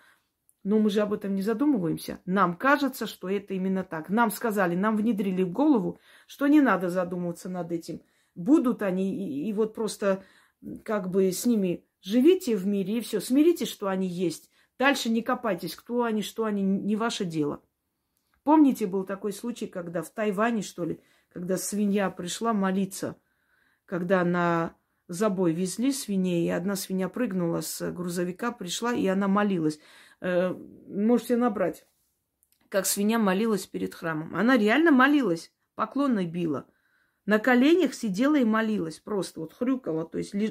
Но мы же об этом не задумываемся. Нам кажется, что это именно так. Нам сказали, нам внедрили в голову, что не надо задумываться над этим. Будут они, и, и вот просто как бы с ними Живите в мире и все. Смиритесь, что они есть. Дальше не копайтесь, кто они, что они, не ваше дело. Помните, был такой случай, когда в Тайване, что ли, когда свинья пришла молиться, когда на забой везли свиней, и одна свинья прыгнула с грузовика, пришла, и она молилась. Э, можете набрать, как свинья молилась перед храмом. Она реально молилась, поклонной била – на коленях сидела и молилась, просто вот хрюкала, то есть э,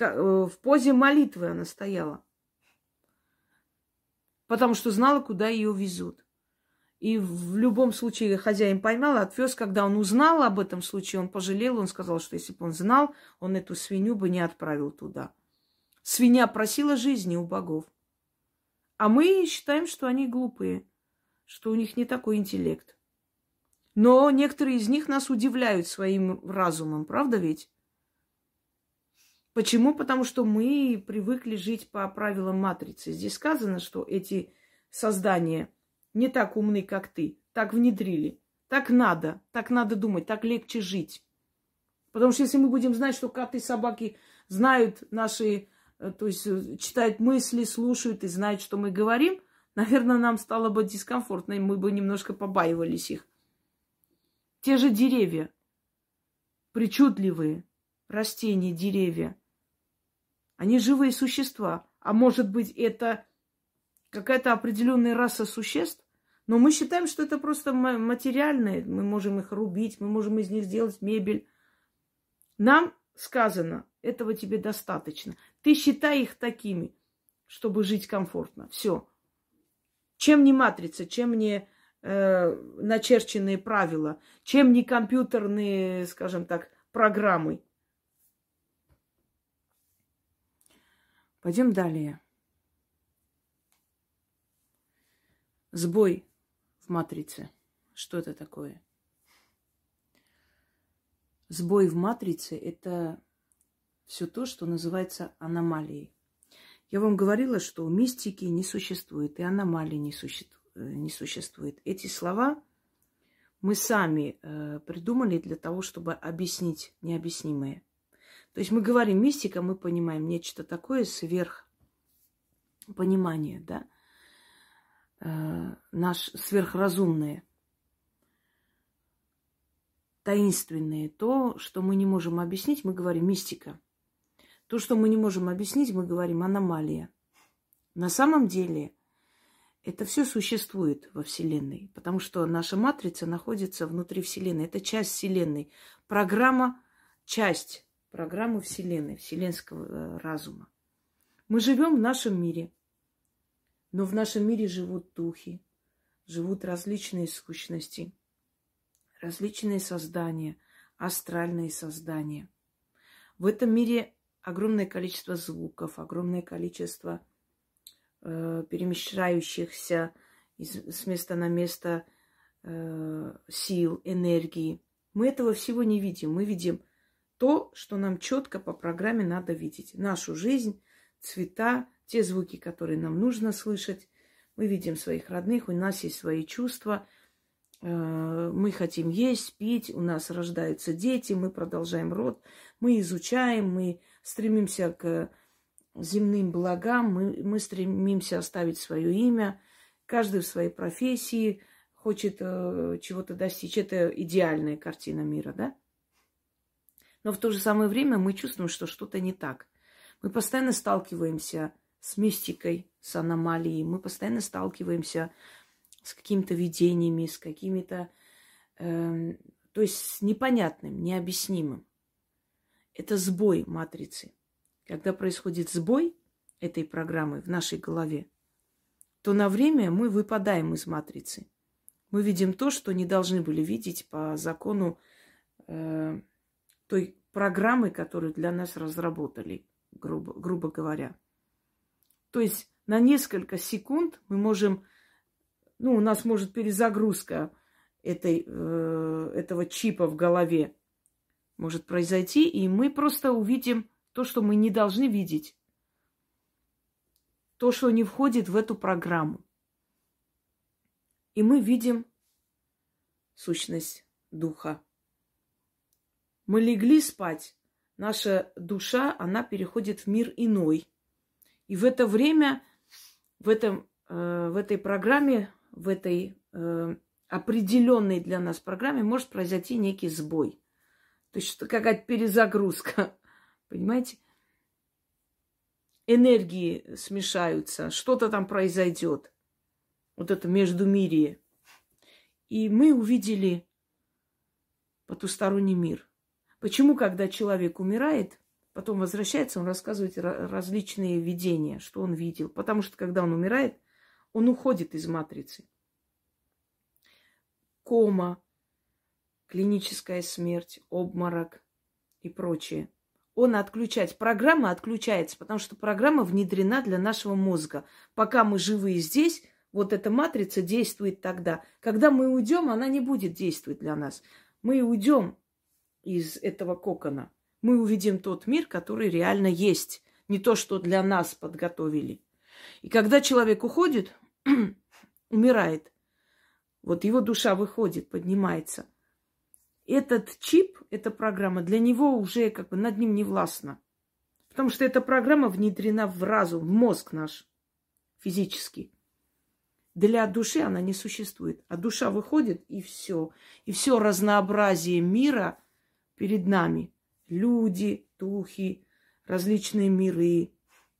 в позе молитвы она стояла. Потому что знала, куда ее везут. И в любом случае хозяин поймал, отвез. Когда он узнал об этом случае, он пожалел, он сказал, что если бы он знал, он эту свинью бы не отправил туда. Свинья просила жизни у богов. А мы считаем, что они глупые, что у них не такой интеллект. Но некоторые из них нас удивляют своим разумом, правда ведь? Почему? Потому что мы привыкли жить по правилам матрицы. Здесь сказано, что эти создания не так умны, как ты. Так внедрили. Так надо. Так надо думать. Так легче жить. Потому что если мы будем знать, что коты и собаки знают наши, то есть э, читают мысли, слушают и знают, что мы говорим, наверное, нам стало бы дискомфортно, и мы бы немножко побаивались их. Те же деревья, причудливые растения, деревья, они живые существа. А может быть, это какая-то определенная раса существ? Но мы считаем, что это просто материальные. Мы можем их рубить, мы можем из них сделать мебель. Нам сказано, этого тебе достаточно. Ты считай их такими, чтобы жить комфортно. Все. Чем не матрица, чем не э, начерченные правила, чем не компьютерные, скажем так, программы. Пойдем далее. Сбой в матрице. Что это такое? Сбой в матрице – это все то, что называется аномалией. Я вам говорила, что мистики не существует, и аномалий не существует. Э, не существует. Эти слова мы сами э, придумали для того, чтобы объяснить необъяснимое. То есть мы говорим мистика, мы понимаем нечто такое сверх понимания, да, э, наш сверхразумное, таинственное, то, что мы не можем объяснить, мы говорим мистика. То, что мы не можем объяснить, мы говорим аномалия. На самом деле Это все существует во Вселенной, потому что наша матрица находится внутри Вселенной. Это часть Вселенной. Программа, часть программы Вселенной, вселенского э, разума. Мы живем в нашем мире, но в нашем мире живут духи, живут различные сущности, различные создания, астральные создания. В этом мире огромное количество звуков, огромное количество э, перемещающихся из, с места на место э, сил, энергии. Мы этого всего не видим. Мы видим то, что нам четко по программе надо видеть. Нашу жизнь, цвета, те звуки, которые нам нужно слышать. Мы видим своих родных, у нас есть свои чувства. Э, мы хотим есть, пить, у нас рождаются дети, мы продолжаем род, мы изучаем, мы стремимся к земным благам, мы, мы стремимся оставить свое имя, каждый в своей профессии хочет э, чего-то достичь. Это идеальная картина мира, да? Но в то же самое время мы чувствуем, что что-то не так. Мы постоянно сталкиваемся с мистикой, с аномалией, мы постоянно сталкиваемся с какими-то видениями, с какими-то, э, то есть с непонятным, необъяснимым. Это сбой матрицы. Когда происходит сбой этой программы в нашей голове, то на время мы выпадаем из матрицы. Мы видим то, что не должны были видеть по закону э, той программы, которую для нас разработали, грубо, грубо говоря. То есть на несколько секунд мы можем, ну, у нас может перезагрузка этой, э, этого чипа в голове может произойти, и мы просто увидим то, что мы не должны видеть. То, что не входит в эту программу. И мы видим сущность духа. Мы легли спать, наша душа, она переходит в мир иной. И в это время, в, этом, э, в этой программе, в этой э, определенной для нас программе может произойти некий сбой. То есть что какая-то перезагрузка. *laughs* Понимаете? Энергии смешаются, что-то там произойдет. Вот это междумирие. И мы увидели потусторонний мир. Почему, когда человек умирает, потом возвращается, он рассказывает различные видения, что он видел. Потому что, когда он умирает, он уходит из матрицы. Кома, клиническая смерть, обморок и прочее. Он отключать. Программа отключается, потому что программа внедрена для нашего мозга. Пока мы живые здесь, вот эта матрица действует тогда. Когда мы уйдем, она не будет действовать для нас. Мы уйдем из этого кокона. Мы увидим тот мир, который реально есть. Не то, что для нас подготовили. И когда человек уходит, *clears throat* умирает, вот его душа выходит, поднимается – этот чип, эта программа для него уже как бы над ним не властна. Потому что эта программа внедрена в разум, в мозг наш физический. Для души она не существует. А душа выходит, и все. И все разнообразие мира перед нами. Люди, духи, различные миры,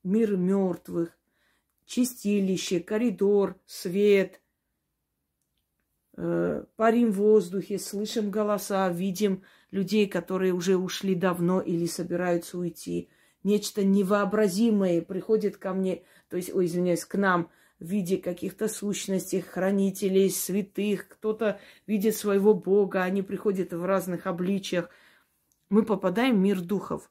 мир мертвых, чистилище, коридор, свет – парим в воздухе, слышим голоса, видим людей, которые уже ушли давно или собираются уйти. Нечто невообразимое приходит ко мне, то есть, ой, извиняюсь, к нам в виде каких-то сущностей, хранителей, святых. Кто-то видит своего Бога, они приходят в разных обличиях. Мы попадаем в мир духов.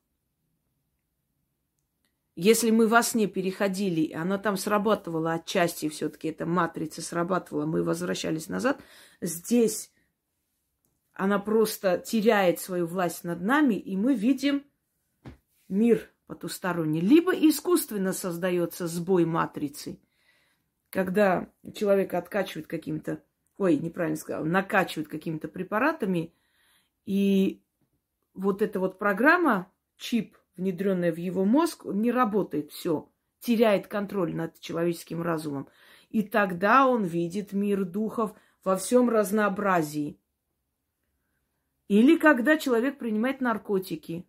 Если мы во сне переходили, она там срабатывала отчасти, все-таки эта матрица срабатывала, мы возвращались назад, здесь она просто теряет свою власть над нами, и мы видим мир потусторонний. Либо искусственно создается сбой матрицы, когда человека откачивают каким-то, ой, неправильно сказал, накачивают какими-то препаратами, и вот эта вот программа, чип – внедренное в его мозг, не работает все, теряет контроль над человеческим разумом. И тогда он видит мир духов во всем разнообразии. Или когда человек принимает наркотики,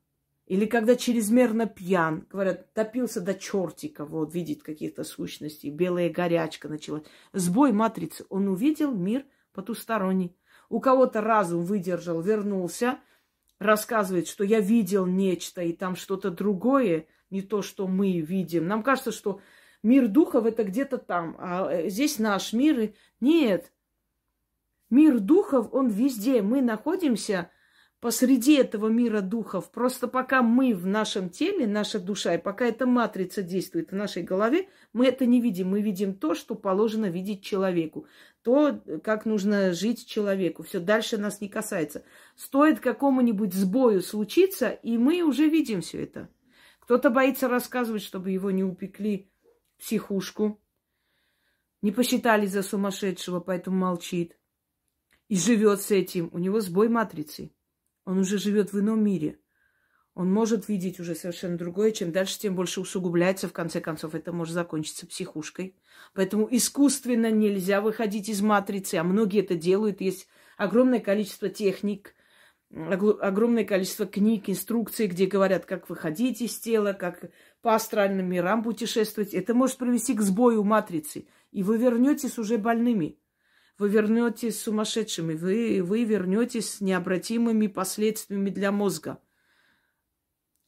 Или когда чрезмерно пьян, говорят, топился до чертика, вот, видит каких-то сущностей, белая горячка началась. Сбой матрицы. Он увидел мир потусторонний. У кого-то разум выдержал, вернулся, рассказывает, что я видел нечто, и там что-то другое, не то, что мы видим. Нам кажется, что мир духов это где-то там, а э, здесь наш мир. Нет. Мир духов, он везде. Мы находимся посреди этого мира духов. Просто пока мы в нашем теле, наша душа, и пока эта матрица действует в нашей голове, мы это не видим. Мы видим то, что положено видеть человеку. То, как нужно жить человеку. Все дальше нас не касается. Стоит какому-нибудь сбою случиться, и мы уже видим все это. Кто-то боится рассказывать, чтобы его не упекли в психушку. Не посчитали за сумасшедшего, поэтому молчит. И живет с этим. У него сбой матрицы. Он уже живет в ином мире. Он может видеть уже совершенно другое. Чем дальше, тем больше усугубляется. В конце концов, это может закончиться психушкой. Поэтому искусственно нельзя выходить из матрицы. А многие это делают. Есть огромное количество техник, огромное количество книг, инструкций, где говорят, как выходить из тела, как по астральным мирам путешествовать. Это может привести к сбою матрицы. И вы вернетесь уже больными вы вернетесь сумасшедшими, вы, вы вернетесь с необратимыми последствиями для мозга.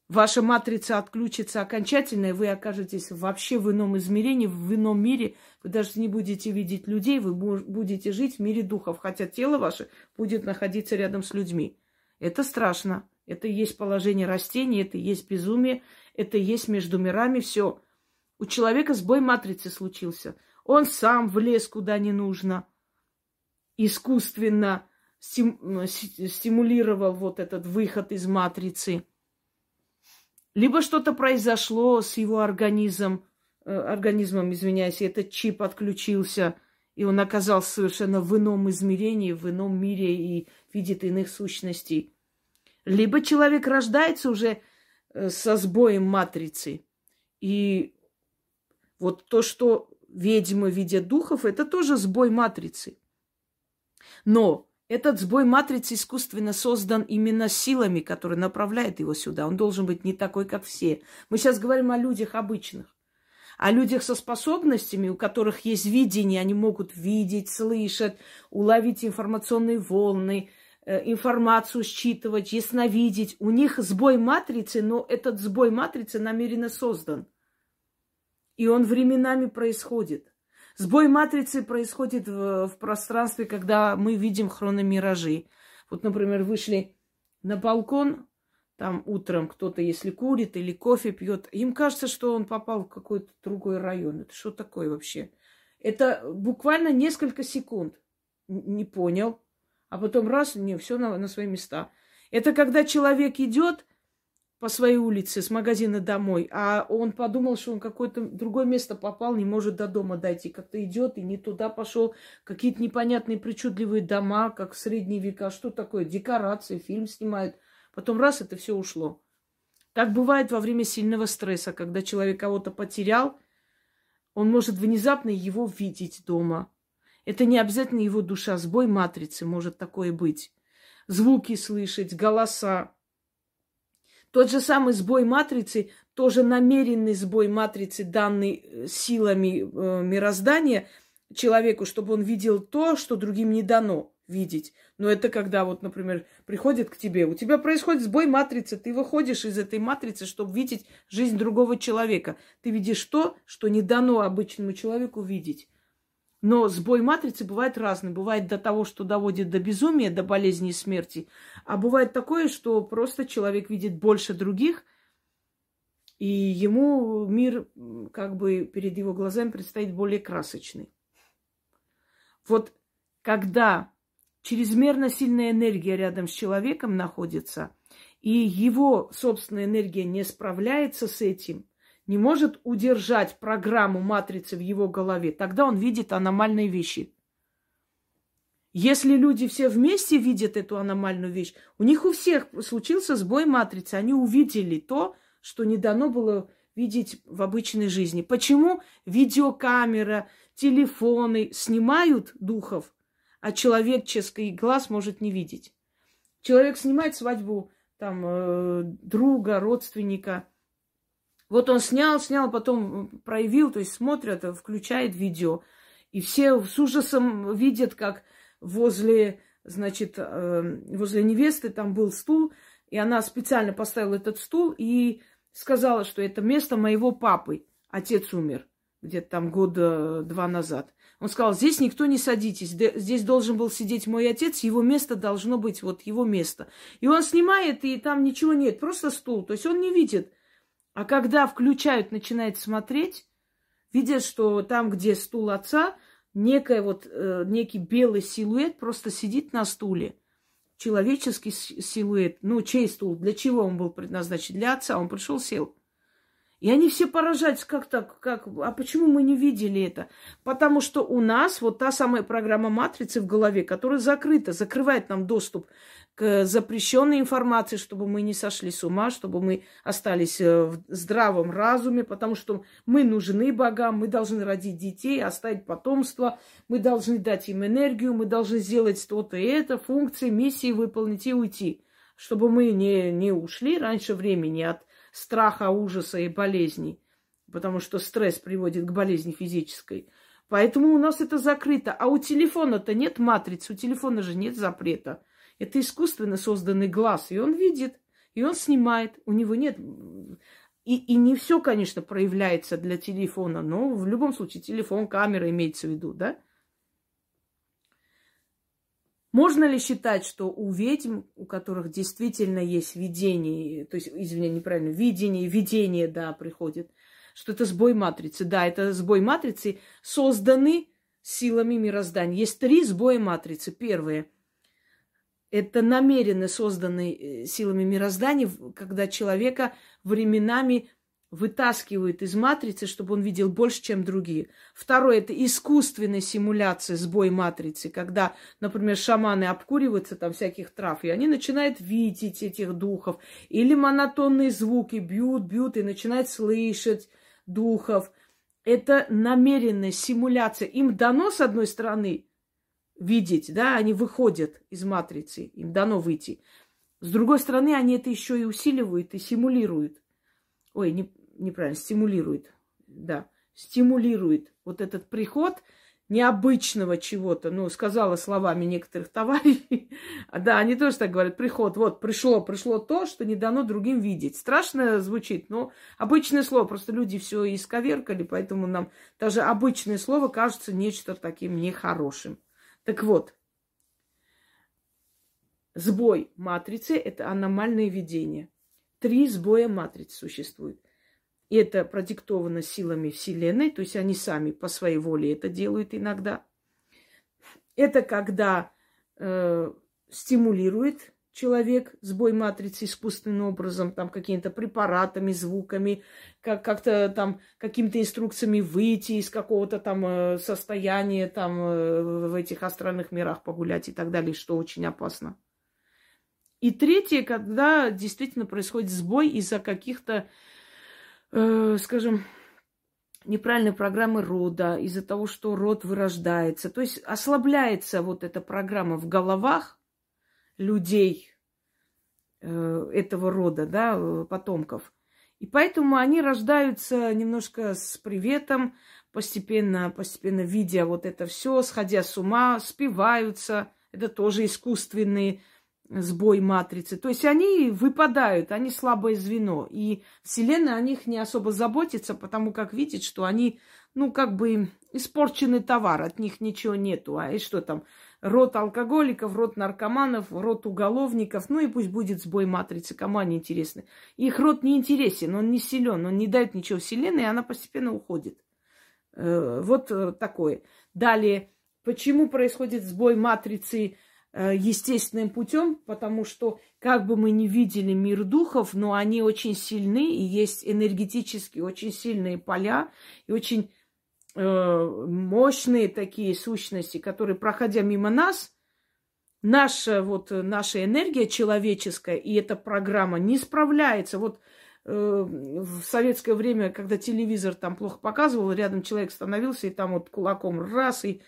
Ваша матрица отключится окончательно, и вы окажетесь вообще в ином измерении, в ином мире. Вы даже не будете видеть людей, вы будете жить в мире духов, хотя тело ваше будет находиться рядом с людьми. Это страшно. Это и есть положение растений, это и есть безумие, это и есть между мирами все. У человека сбой матрицы случился. Он сам влез куда не нужно искусственно стимулировал вот этот выход из матрицы. Либо что-то произошло с его организмом, э, организмом, извиняюсь, этот чип отключился, и он оказался совершенно в ином измерении, в ином мире и видит иных сущностей. Либо человек рождается уже э, со сбоем матрицы. И вот то, что ведьмы видят духов, это тоже сбой матрицы. Но этот сбой матрицы искусственно создан именно силами, которые направляют его сюда. Он должен быть не такой, как все. Мы сейчас говорим о людях обычных. О людях со способностями, у которых есть видение, они могут видеть, слышать, уловить информационные волны, э, информацию считывать, ясновидеть. У них сбой матрицы, но этот сбой матрицы намеренно создан. И он временами происходит. Сбой матрицы происходит в, в пространстве, когда мы видим хрономиражи. Вот, например, вышли на балкон, там утром кто-то, если курит или кофе пьет, им кажется, что он попал в какой-то другой район. Это что такое вообще? Это буквально несколько секунд. Не понял. А потом раз, не, все на, на свои места. Это когда человек идет, по своей улице с магазина домой, а он подумал, что он какое-то другое место попал, не может до дома дойти, как-то идет и не туда пошел, какие-то непонятные причудливые дома, как в средние века, что такое, декорации, фильм снимают, потом раз это все ушло. Так бывает во время сильного стресса, когда человек кого-то потерял, он может внезапно его видеть дома. Это не обязательно его душа, сбой матрицы может такое быть. Звуки слышать, голоса. Тот же самый сбой матрицы, тоже намеренный сбой матрицы, данный э, силами э, мироздания человеку, чтобы он видел то, что другим не дано видеть. Но это когда вот, например, приходит к тебе, у тебя происходит сбой матрицы, ты выходишь из этой матрицы, чтобы видеть жизнь другого человека. Ты видишь то, что не дано обычному человеку видеть. Но сбой матрицы бывает разный. Бывает до того, что доводит до безумия, до болезни и смерти. А бывает такое, что просто человек видит больше других, и ему мир как бы перед его глазами предстоит более красочный. Вот когда чрезмерно сильная энергия рядом с человеком находится, и его собственная энергия не справляется с этим – не может удержать программу матрицы в его голове, тогда он видит аномальные вещи. Если люди все вместе видят эту аномальную вещь, у них у всех случился сбой матрицы. Они увидели то, что не дано было видеть в обычной жизни. Почему видеокамера, телефоны снимают духов, а человеческий глаз может не видеть? Человек снимает свадьбу там э, друга, родственника. Вот он снял, снял, потом проявил, то есть смотрят, включает видео. И все с ужасом видят, как возле, значит, э, возле невесты там был стул, и она специально поставила этот стул и сказала, что это место моего папы. Отец умер где-то там года два назад. Он сказал, здесь никто не садитесь, здесь должен был сидеть мой отец, его место должно быть вот его место. И он снимает, и там ничего нет, просто стул. То есть он не видит. А когда включают, начинает смотреть, видят, что там, где стул отца, некая вот, э, некий белый силуэт просто сидит на стуле. Человеческий силуэт. Ну, чей стул? Для чего он был предназначен? Для отца. Он пришел, сел. И они все поражаются, как так, как, а почему мы не видели это? Потому что у нас вот та самая программа матрицы в голове, которая закрыта, закрывает нам доступ к запрещенной информации, чтобы мы не сошли с ума, чтобы мы остались э, в здравом разуме, потому что мы нужны богам, мы должны родить детей, оставить потомство, мы должны дать им энергию, мы должны сделать то-то и это, функции, миссии выполнить и уйти, чтобы мы не, не ушли раньше времени от страха, ужаса и болезней, потому что стресс приводит к болезни физической. Поэтому у нас это закрыто. А у телефона-то нет матрицы, у телефона же нет запрета. Это искусственно созданный глаз, и он видит, и он снимает. У него нет... И, и не все, конечно, проявляется для телефона, но в любом случае телефон, камера имеется в виду, да? Можно ли считать, что у ведьм, у которых действительно есть видение, то есть, извини, неправильно, видение, видение, да, приходит, что это сбой матрицы? Да, это сбой матрицы, созданы силами мироздания. Есть три сбоя матрицы. Первое – это намеренно созданные э, силами мироздания, когда человека временами вытаскивают из матрицы, чтобы он видел больше, чем другие. Второе – это искусственная симуляция, сбой матрицы, когда, например, шаманы обкуриваются там всяких трав, и они начинают видеть этих духов. Или монотонные звуки бьют, бьют, и начинают слышать духов. Это намеренная симуляция. Им дано, с одной стороны, видеть, да, они выходят из матрицы, им дано выйти. С другой стороны, они это еще и усиливают и симулируют. Ой, не, неправильно, стимулирует, да, стимулирует вот этот приход необычного чего-то, ну, сказала словами некоторых товарищей, *laughs* да, они тоже так говорят, приход, вот, пришло, пришло то, что не дано другим видеть. Страшно звучит, но обычное слово, просто люди все исковеркали, поэтому нам даже обычное слово кажется нечто таким нехорошим. Так вот, сбой матрицы – это аномальное видение. Три сбоя матриц существует. И это продиктовано силами Вселенной, то есть они сами по своей воле это делают иногда. Это когда э, стимулирует человек сбой матрицы искусственным образом, там какими-то препаратами, звуками, как- как-то там какими-то инструкциями выйти из какого-то там э, состояния, там э, в этих астральных мирах погулять и так далее, что очень опасно. И третье, когда действительно происходит сбой из-за каких-то э, скажем, неправильной программы рода, из-за того, что род вырождается. То есть ослабляется вот эта программа в головах людей э, этого рода, да, э, потомков. И поэтому они рождаются немножко с приветом, постепенно, постепенно видя вот это все, сходя с ума, спиваются. Это тоже искусственные сбой матрицы. То есть они выпадают, они слабое звено. И Вселенная о них не особо заботится, потому как видит, что они, ну, как бы испорченный товар, от них ничего нету. А и что там? Род алкоголиков, род наркоманов, род уголовников. Ну и пусть будет сбой матрицы, кому они интересны. Их род не интересен, он не силен, он не дает ничего Вселенной, и она постепенно уходит. Э, вот э, такое. Далее, почему происходит сбой матрицы Э, естественным путем, потому что как бы мы ни видели мир духов, но они очень сильны, и есть энергетически очень сильные поля, и очень мощные такие сущности, которые, проходя мимо нас, наша, вот, наша энергия человеческая и эта программа не справляется. Вот э, в советское время, когда телевизор там плохо показывал, рядом человек становился и там вот кулаком раз и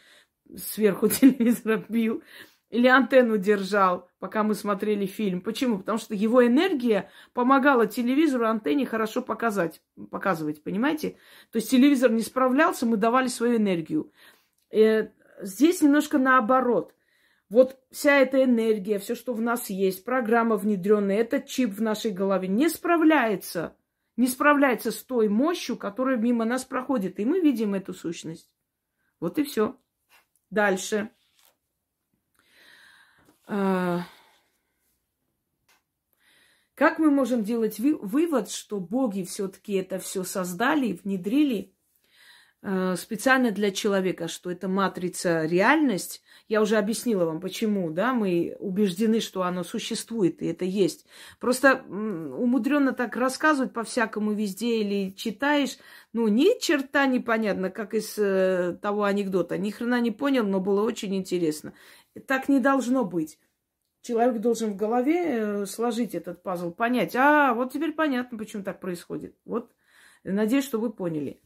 сверху *laughs* телевизора бил. Или антенну держал, пока мы смотрели фильм. Почему? Потому что его энергия помогала телевизору, антенне хорошо показать, показывать, понимаете? То есть телевизор не справлялся, мы давали свою энергию. Э, здесь немножко наоборот. Вот вся эта энергия, все, что в нас есть, программа внедренная, этот чип в нашей голове не справляется, не справляется с той мощью, которая мимо нас проходит. И мы видим эту сущность. Вот и все. Дальше. А, как мы можем делать вывод, что боги все-таки это все создали, внедрили а, специально для человека, что это матрица реальность? Я уже объяснила вам, почему, да, мы убеждены, что оно существует, и это есть. Просто умудренно так рассказывать по-всякому везде или читаешь, ну, ни черта непонятно, как из э, того анекдота. Ни хрена не понял, но было очень интересно. Так не должно быть. Человек должен в голове э, сложить этот пазл, понять, а вот теперь понятно, почему так происходит. Вот, надеюсь, что вы поняли.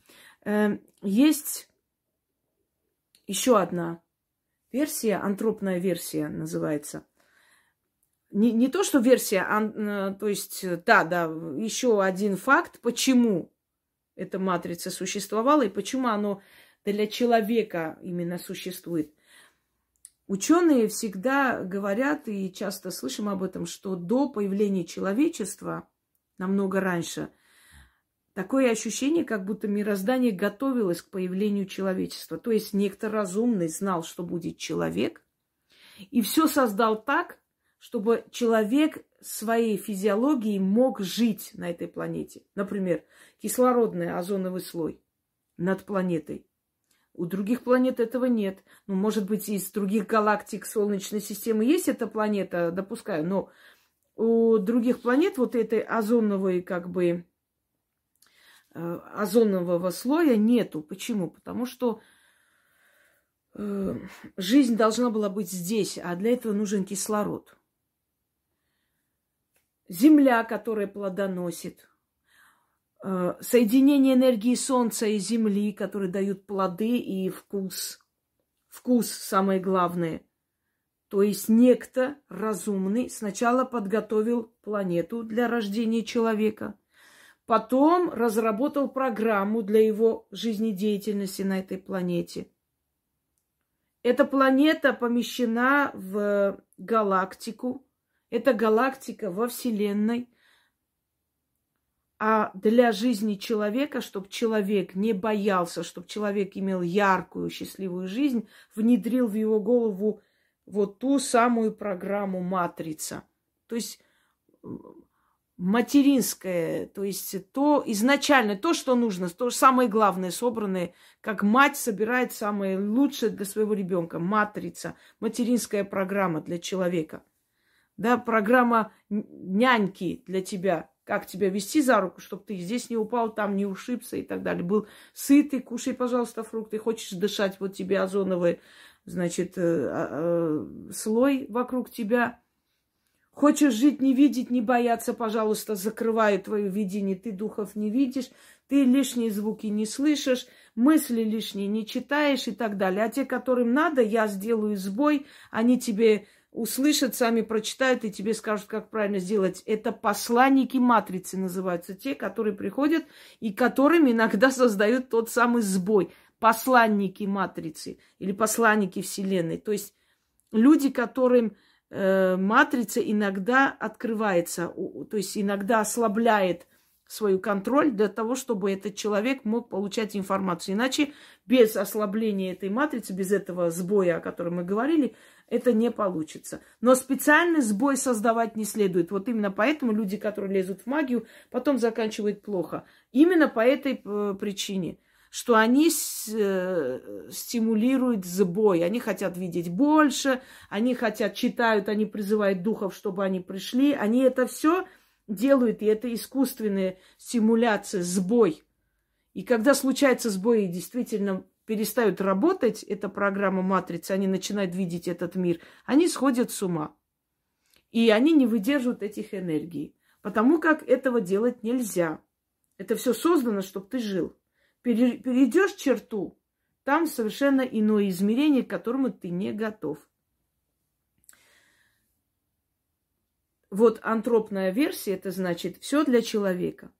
Эм, есть еще одна версия, антропная версия называется. Не, не то, что версия, а, то есть, да, да, еще один факт, почему эта матрица существовала и почему оно для человека именно существует. Ученые всегда говорят, и часто слышим об этом, что до появления человечества, намного раньше, такое ощущение, как будто мироздание готовилось к появлению человечества. То есть некто разумный знал, что будет человек, и все создал так, чтобы человек своей физиологией мог жить на этой планете. Например, кислородный озоновый слой над планетой. У других планет этого нет. Ну, может быть, из других галактик Солнечной системы есть эта планета, допускаю, но у других планет вот этой озоновой, как бы, э, озонового слоя нету. Почему? Потому что э, жизнь должна была быть здесь, а для этого нужен кислород. Земля, которая плодоносит – соединение энергии Солнца и Земли, которые дают плоды и вкус. Вкус самое главное. То есть некто разумный сначала подготовил планету для рождения человека, потом разработал программу для его жизнедеятельности на этой планете. Эта планета помещена в галактику. Эта галактика во Вселенной – а для жизни человека, чтобы человек не боялся, чтобы человек имел яркую, счастливую жизнь, внедрил в его голову вот ту самую программу матрица. То есть материнское, то есть то изначально, то, что нужно, то самое главное, собранное, как мать собирает самое лучшее для своего ребенка, матрица, материнская программа для человека. Да, программа няньки для тебя – как тебя вести за руку, чтобы ты здесь не упал, там не ушибся и так далее. Был сытый, кушай, пожалуйста, фрукты. Хочешь дышать, вот тебе озоновый, значит, э, э, слой вокруг тебя. Хочешь жить, не видеть, не бояться, пожалуйста, закрывай твое видение. Ты духов не видишь, ты лишние звуки не слышишь, мысли лишние не читаешь и так далее. А те, которым надо, я сделаю сбой, они тебе услышат, сами прочитают и тебе скажут, как правильно сделать. Это посланники матрицы называются, те, которые приходят и которым иногда создают тот самый сбой. Посланники матрицы или посланники Вселенной. То есть люди, которым э, матрица иногда открывается, то есть иногда ослабляет свою контроль для того, чтобы этот человек мог получать информацию. Иначе без ослабления этой матрицы, без этого сбоя, о котором мы говорили, это не получится. Но специальный сбой создавать не следует. Вот именно поэтому люди, которые лезут в магию, потом заканчивают плохо. Именно по этой э, причине, что они э, стимулируют сбой. Они хотят видеть больше, они хотят, читают, они призывают духов, чтобы они пришли. Они это все делают, и это искусственная стимуляция, сбой. И когда случается сбой, и действительно перестают работать, эта программа матрицы, они начинают видеть этот мир, они сходят с ума. И они не выдерживают этих энергий. Потому как этого делать нельзя. Это все создано, чтобы ты жил. Перейдешь черту, там совершенно иное измерение, к которому ты не готов. вот антропная версия, это значит все для человека.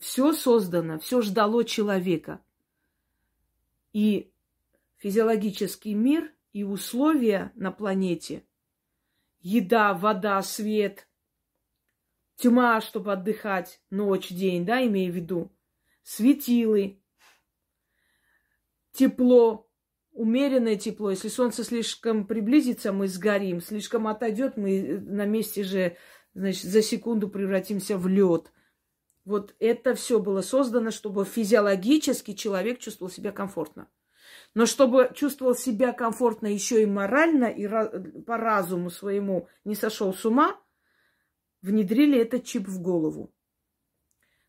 Все создано, все ждало человека. И физиологический мир и условия на планете, еда, вода, свет, тьма, чтобы отдыхать, ночь, день, да, имею в виду, светилы, тепло, умеренное тепло. Если солнце слишком приблизится, мы сгорим. Слишком отойдет, мы на месте же, значит, за секунду превратимся в лед. Вот это все было создано, чтобы физиологически человек чувствовал себя комфортно. Но чтобы чувствовал себя комфортно еще и морально, и по разуму своему не сошел с ума, внедрили этот чип в голову.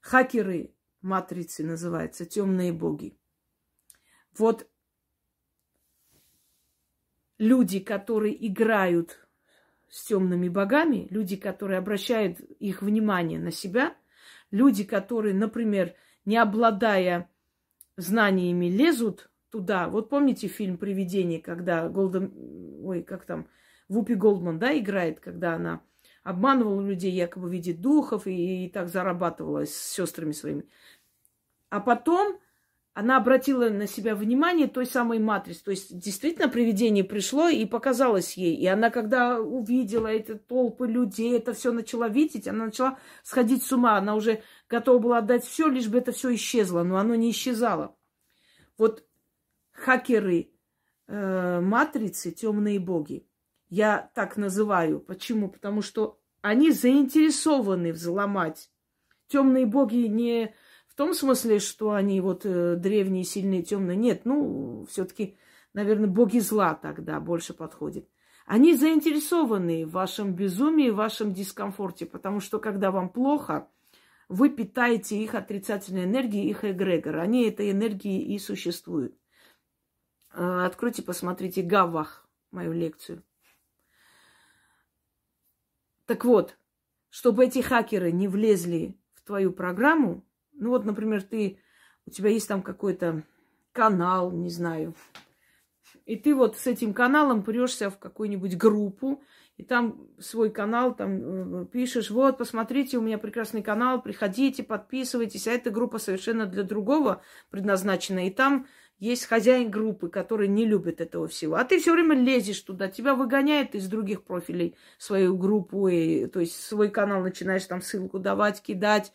Хакеры матрицы называются, темные боги. Вот люди, которые играют с темными богами, люди, которые обращают их внимание на себя, люди, которые, например, не обладая знаниями, лезут туда. Вот помните фильм «Привидение», когда Голден... Ой, как там, Вупи Голдман, да, играет, когда она обманывала людей, якобы видит духов, и, и так зарабатывала с сестрами своими. А потом она обратила на себя внимание той самой матрицы. То есть действительно привидение пришло и показалось ей. И она, когда увидела эти толпы людей, это все начала видеть, она начала сходить с ума. Она уже готова была отдать все, лишь бы это все исчезло. Но оно не исчезало. Вот хакеры э, матрицы, темные боги, я так называю. Почему? Потому что они заинтересованы взломать. Темные боги не в том смысле, что они вот э, древние, сильные, темные. Нет, ну, все-таки, наверное, боги зла тогда больше подходит. Они заинтересованы в вашем безумии, в вашем дискомфорте, потому что когда вам плохо, вы питаете их отрицательной энергией, их эгрегор. Они этой энергией и существуют. Э, откройте, посмотрите Гавах, мою лекцию. Так вот, чтобы эти хакеры не влезли в твою программу, ну вот, например, ты, у тебя есть там какой-то канал, не знаю, и ты вот с этим каналом прешься в какую-нибудь группу, и там свой канал там э, пишешь, вот, посмотрите, у меня прекрасный канал, приходите, подписывайтесь, а эта группа совершенно для другого предназначена, и там есть хозяин группы, который не любит этого всего. А ты все время лезешь туда, тебя выгоняет из других профилей свою группу, и, то есть свой канал начинаешь там ссылку давать, кидать,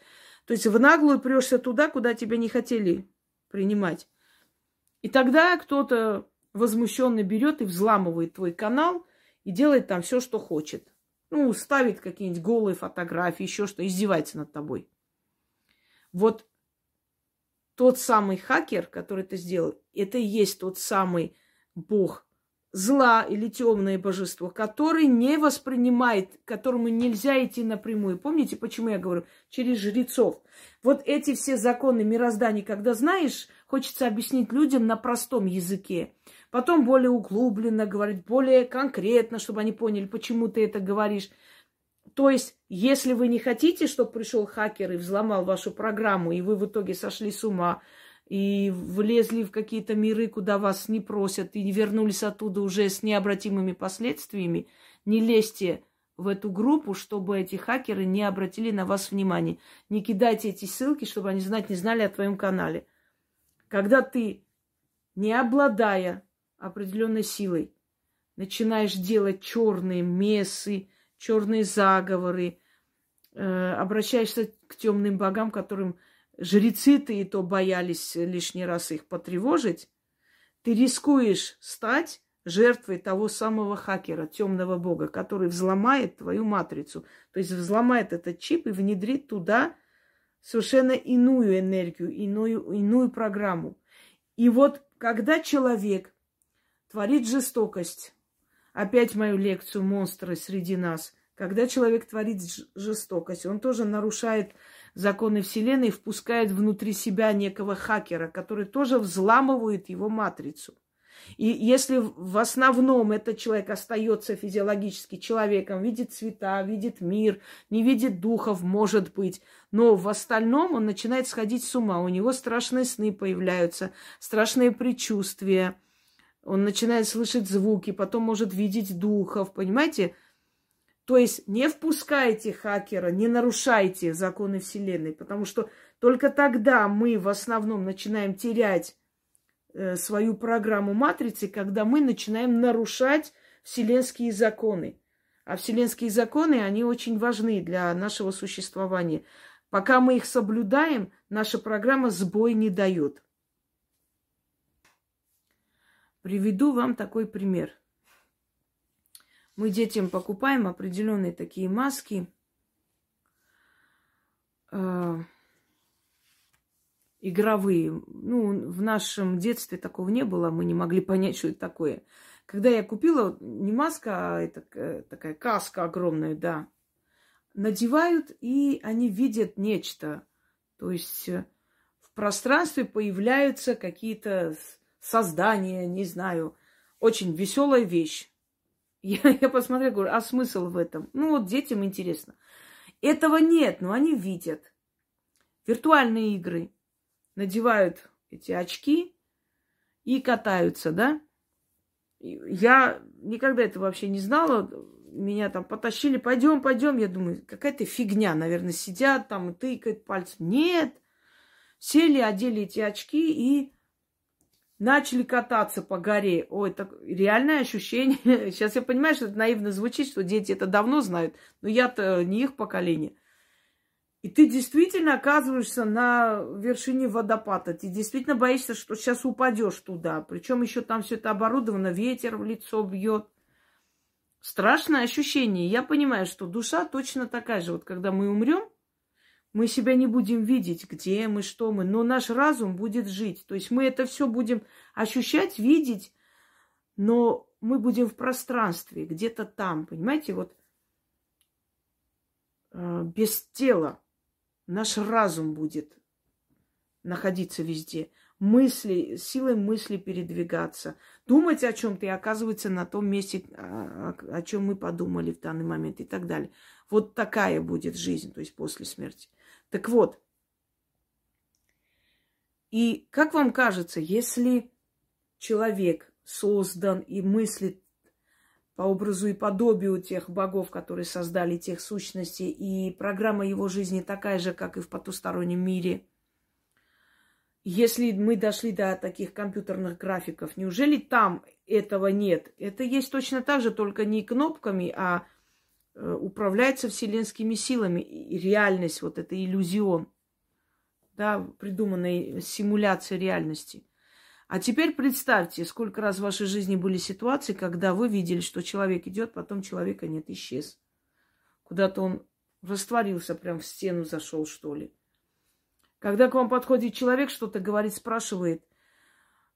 то есть в наглую прешься туда, куда тебя не хотели принимать. И тогда кто-то возмущенно берет и взламывает твой канал и делает там все, что хочет. Ну, ставит какие-нибудь голые фотографии, еще что, издевается над тобой. Вот тот самый хакер, который это сделал, это и есть тот самый бог зла или темное божество, который не воспринимает, которому нельзя идти напрямую. Помните, почему я говорю? Через жрецов. Вот эти все законы мироздания, когда знаешь, хочется объяснить людям на простом языке. Потом более углубленно говорить, более конкретно, чтобы они поняли, почему ты это говоришь. То есть, если вы не хотите, чтобы пришел хакер и взломал вашу программу, и вы в итоге сошли с ума, и влезли в какие-то миры, куда вас не просят, и вернулись оттуда уже с необратимыми последствиями, не лезьте в эту группу, чтобы эти хакеры не обратили на вас внимание. Не кидайте эти ссылки, чтобы они знать не знали о твоем канале. Когда ты, не обладая определенной силой, начинаешь делать черные мессы, черные заговоры, э, обращаешься к темным богам, которым жрецы-то и то боялись лишний раз их потревожить, ты рискуешь стать жертвой того самого хакера, темного бога, который взломает твою матрицу. То есть взломает этот чип и внедрит туда совершенно иную энергию, иную, иную программу. И вот когда человек творит жестокость, опять мою лекцию «Монстры среди нас», когда человек творит жестокость, он тоже нарушает законы Вселенной, впускает внутри себя некого хакера, который тоже взламывает его матрицу. И если в основном этот человек остается физиологически человеком, видит цвета, видит мир, не видит духов, может быть, но в остальном он начинает сходить с ума, у него страшные сны появляются, страшные предчувствия, он начинает слышать звуки, потом может видеть духов, понимаете? То есть не впускайте хакера, не нарушайте законы Вселенной, потому что только тогда мы в основном начинаем терять э, свою программу матрицы, когда мы начинаем нарушать вселенские законы. А вселенские законы, они очень важны для нашего существования. Пока мы их соблюдаем, наша программа сбой не дает. Приведу вам такой пример. Мы детям покупаем определенные такие маски. Э, игровые. Ну, в нашем детстве такого не было, мы не могли понять, что это такое. Когда я купила не маска, а это э, такая каска огромная, да, надевают, и они видят нечто. То есть э, в пространстве появляются какие-то создания, не знаю, очень веселая вещь. Я, *laughs* я посмотрела, говорю, а смысл в этом? Ну, вот детям интересно. Этого нет, но они видят. Виртуальные игры. Надевают эти очки и катаются, да? Я никогда это вообще не знала. Меня там потащили, пойдем, пойдем. Я думаю, какая-то фигня, наверное, сидят там и тыкают пальцем. Нет. Сели, одели эти очки и начали кататься по горе. Ой, это реальное ощущение. *laughs* Сейчас я понимаю, что это наивно звучит, что дети это давно знают, но я-то не их поколение. И ты действительно оказываешься на вершине водопада. Ты действительно боишься, что сейчас упадешь туда. Причем еще там все это оборудовано, ветер в лицо бьет. Страшное ощущение. Я понимаю, что душа точно такая же. Вот когда мы умрем, мы себя не будем видеть, где мы, что мы, но наш разум будет жить. То есть мы это все будем ощущать, видеть, но мы будем в пространстве, где-то там, понимаете, вот э, без тела наш разум будет находиться везде. Мысли, силой мысли передвигаться, думать о чем-то и оказываться на том месте, о, о, о чем мы подумали в данный момент и так далее. Вот такая будет жизнь, то есть после смерти. Так вот, и как вам кажется, если человек создан и мыслит по образу и подобию тех богов, которые создали тех сущностей, и программа его жизни такая же, как и в потустороннем мире, если мы дошли до таких компьютерных графиков, неужели там этого нет? Это есть точно так же, только не кнопками, а управляется вселенскими силами. И реальность, вот это иллюзион, да, придуманная симуляция реальности. А теперь представьте, сколько раз в вашей жизни были ситуации, когда вы видели, что человек идет, потом человека нет, исчез. Куда-то он растворился, прям в стену зашел, что ли. Когда к вам подходит человек, что-то говорит, спрашивает,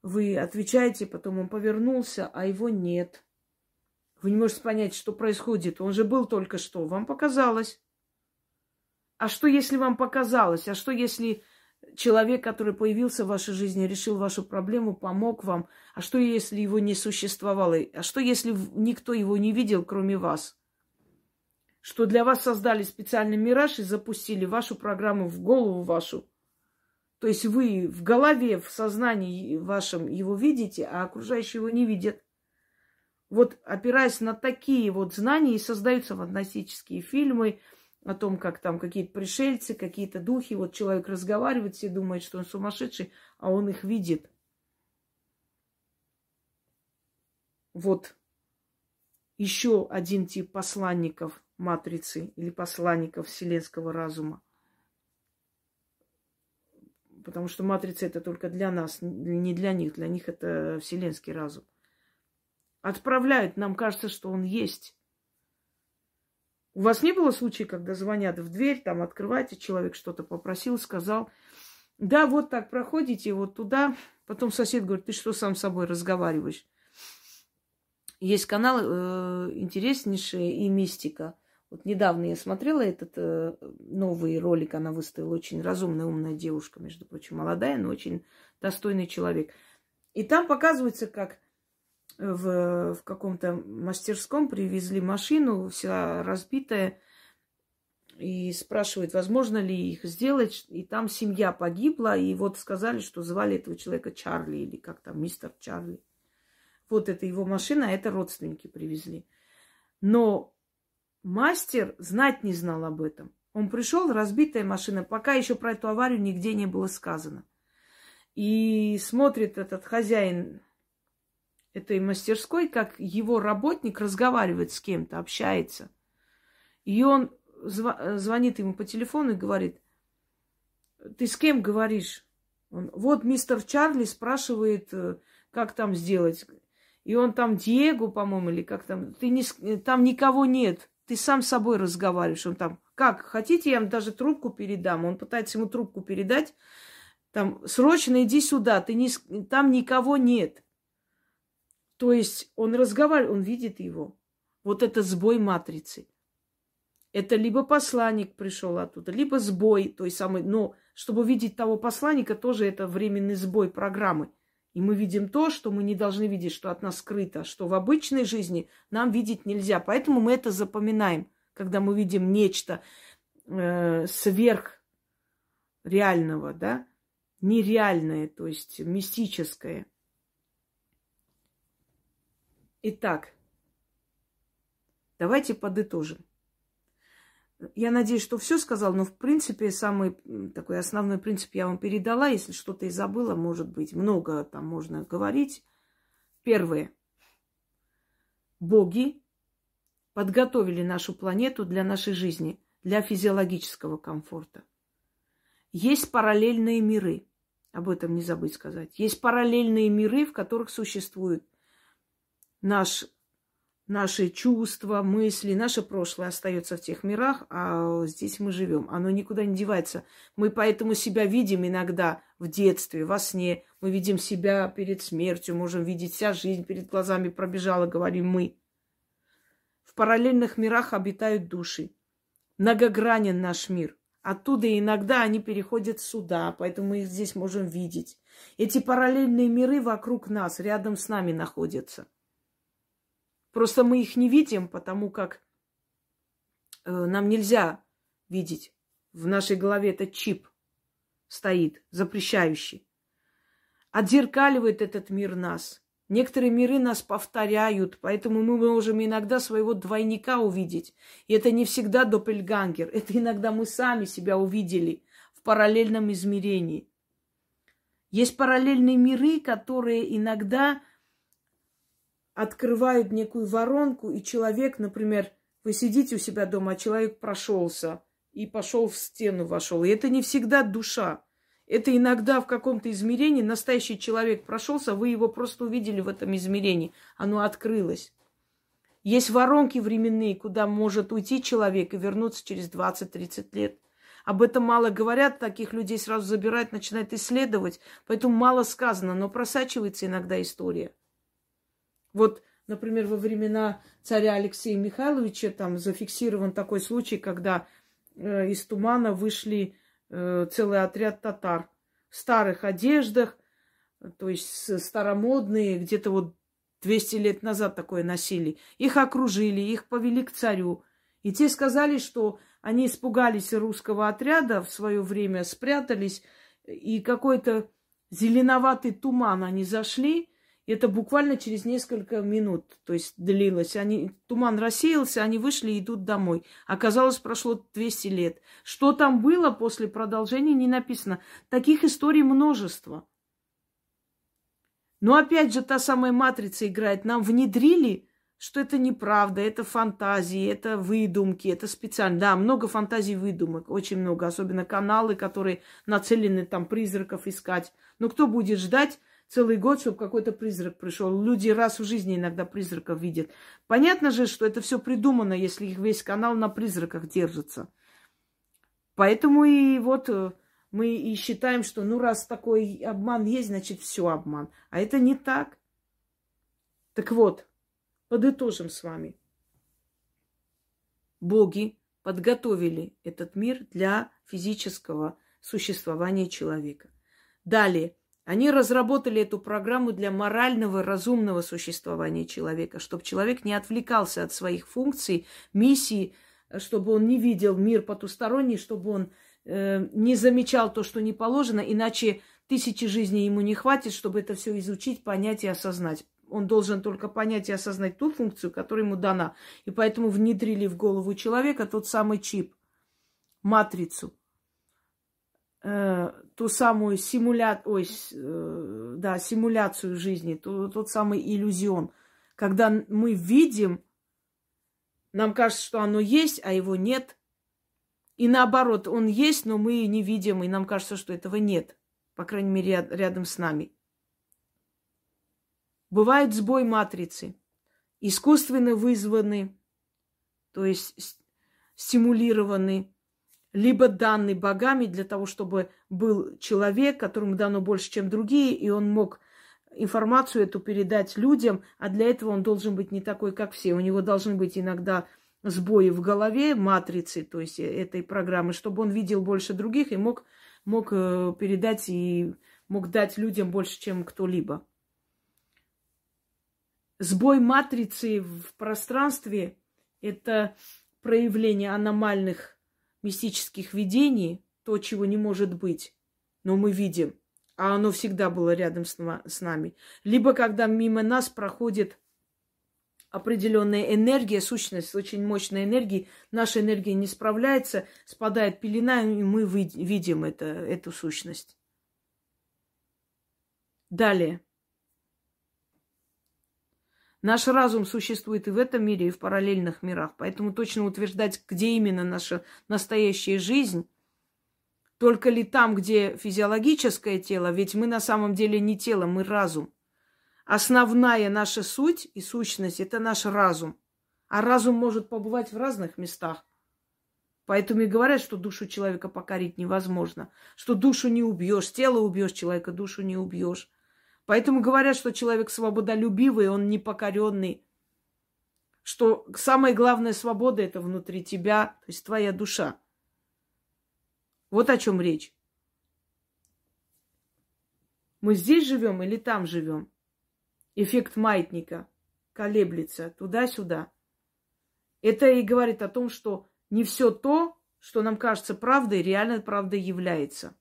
вы отвечаете, потом он повернулся, а его нет. Вы не можете понять, что происходит. Он же был только что. Вам показалось. А что, если вам показалось? А что, если человек, который появился в вашей жизни, решил вашу проблему, помог вам? А что, если его не существовало? А что, если никто его не видел, кроме вас? Что для вас создали специальный мираж и запустили вашу программу в голову вашу? То есть вы в голове, в сознании вашем его видите, а окружающие его не видят. Вот опираясь на такие вот знания и создаются фантастические фильмы о том, как там какие-то пришельцы, какие-то духи. Вот человек разговаривает, все думают, что он сумасшедший, а он их видит. Вот еще один тип посланников матрицы или посланников вселенского разума. Потому что матрица это только для нас, не для них. Для них это вселенский разум отправляют, нам кажется, что он есть. У вас не было случая, когда звонят в дверь, там открываете, человек что-то попросил, сказал, да, вот так проходите, вот туда. Потом сосед говорит, ты что сам с собой разговариваешь? Есть канал э, интереснейший и мистика. Вот недавно я смотрела этот э, новый ролик, она выставила очень разумная, умная девушка, между прочим, молодая, но очень достойный человек. И там показывается, как в, в каком-то мастерском привезли машину, вся разбитая, и спрашивают, возможно ли их сделать. И там семья погибла, и вот сказали, что звали этого человека Чарли, или как там, мистер Чарли. Вот это его машина, а это родственники привезли. Но мастер знать не знал об этом. Он пришел, разбитая машина, пока еще про эту аварию нигде не было сказано. И смотрит этот хозяин этой мастерской, как его работник разговаривает с кем-то, общается. И он зв- звонит ему по телефону и говорит, ты с кем говоришь? Он, вот мистер Чарли спрашивает, э, как там сделать. И он там Диего, по-моему, или как там, ты не, там никого нет, ты сам с собой разговариваешь. Он там, как, хотите, я вам даже трубку передам? Он пытается ему трубку передать. Там, срочно иди сюда, ты не, там никого нет. То есть он разговаривает, он видит его. Вот это сбой матрицы. Это либо посланник пришел оттуда, либо сбой той самой. Но чтобы видеть того посланника, тоже это временный сбой программы. И мы видим то, что мы не должны видеть, что от нас скрыто, что в обычной жизни нам видеть нельзя. Поэтому мы это запоминаем, когда мы видим нечто э, сверх реального, да, нереальное, то есть мистическое. Итак, давайте подытожим. Я надеюсь, что все сказал, но в принципе самый такой основной принцип я вам передала. Если что-то и забыла, может быть, много там можно говорить. Первое. Боги подготовили нашу планету для нашей жизни, для физиологического комфорта. Есть параллельные миры. Об этом не забыть сказать. Есть параллельные миры, в которых существует наш наши чувства, мысли, наше прошлое остается в тех мирах, а здесь мы живем. Оно никуда не девается. Мы поэтому себя видим иногда в детстве, во сне. Мы видим себя перед смертью, можем видеть вся жизнь перед глазами пробежала, говорим мы. В параллельных мирах обитают души. Многогранен наш мир. Оттуда иногда они переходят сюда, поэтому мы их здесь можем видеть. Эти параллельные миры вокруг нас, рядом с нами находятся. Просто мы их не видим, потому как э, нам нельзя видеть. В нашей голове этот чип стоит, запрещающий. Отзеркаливает этот мир нас. Некоторые миры нас повторяют, поэтому мы можем иногда своего двойника увидеть. И это не всегда доппельгангер. Это иногда мы сами себя увидели в параллельном измерении. Есть параллельные миры, которые иногда открывают некую воронку, и человек, например, вы сидите у себя дома, а человек прошелся и пошел в стену, вошел. И это не всегда душа. Это иногда в каком-то измерении настоящий человек прошелся, вы его просто увидели в этом измерении. Оно открылось. Есть воронки временные, куда может уйти человек и вернуться через 20-30 лет. Об этом мало говорят, таких людей сразу забирают, начинают исследовать, поэтому мало сказано, но просачивается иногда история. Вот, например, во времена царя Алексея Михайловича там зафиксирован такой случай, когда э, из тумана вышли э, целый отряд татар в старых одеждах, то есть старомодные, где-то вот 200 лет назад такое носили. Их окружили, их повели к царю. И те сказали, что они испугались русского отряда в свое время, спрятались, и какой-то зеленоватый туман они зашли, это буквально через несколько минут, то есть длилось. Они, туман рассеялся, они вышли и идут домой. Оказалось, прошло 200 лет. Что там было после продолжения, не написано. Таких историй множество. Но опять же, та самая матрица играет. Нам внедрили, что это неправда, это фантазии, это выдумки, это специально. Да, много фантазий выдумок, очень много. Особенно каналы, которые нацелены там призраков искать. Но кто будет ждать целый год, чтобы какой-то призрак пришел. Люди раз в жизни иногда призраков видят. Понятно же, что это все придумано, если их весь канал на призраках держится. Поэтому и вот э, мы и считаем, что ну раз такой обман есть, значит все обман. А это не так. Так вот, подытожим с вами. Боги подготовили этот мир для физического существования человека. Далее, они разработали эту программу для морального, разумного существования человека, чтобы человек не отвлекался от своих функций, миссий, чтобы он не видел мир потусторонний, чтобы он э, не замечал то, что не положено, иначе тысячи жизней ему не хватит, чтобы это все изучить, понять и осознать. Он должен только понять и осознать ту функцию, которая ему дана. И поэтому внедрили в голову человека тот самый чип, матрицу, э, ту самую симуля... Ой, э, да, симуляцию жизни, ту, тот самый иллюзион. Когда мы видим, нам кажется, что оно есть, а его нет. И наоборот, он есть, но мы не видим, и нам кажется, что этого нет. По крайней мере, рядом с нами. Бывает сбой матрицы, искусственно вызванный, то есть стимулированный, либо данный богами для того, чтобы был человек, которому дано больше, чем другие, и он мог информацию эту передать людям, а для этого он должен быть не такой, как все. У него должны быть иногда сбои в голове, матрицы, то есть этой программы, чтобы он видел больше других и мог, мог э, передать и мог дать людям больше, чем кто-либо. Сбой матрицы в пространстве – это проявление аномальных мистических видений, то, чего не может быть, но мы видим, а оно всегда было рядом с, нами. Либо когда мимо нас проходит определенная энергия, сущность очень мощной энергии, наша энергия не справляется, спадает пелена, и мы видим это, эту сущность. Далее. Наш разум существует и в этом мире, и в параллельных мирах. Поэтому точно утверждать, где именно наша настоящая жизнь, только ли там, где физиологическое тело, ведь мы на самом деле не тело, мы разум. Основная наша суть и сущность – это наш разум. А разум может побывать в разных местах. Поэтому и говорят, что душу человека покорить невозможно. Что душу не убьешь, тело убьешь человека, душу не убьешь. Поэтому говорят, что человек свободолюбивый, он непокоренный. Что самая главная свобода это внутри тебя, то есть твоя душа. Вот о чем речь. Мы здесь живем или там живем? Эффект маятника колеблется туда-сюда. Это и говорит о том, что не все то, что нам кажется правдой, реально правдой является.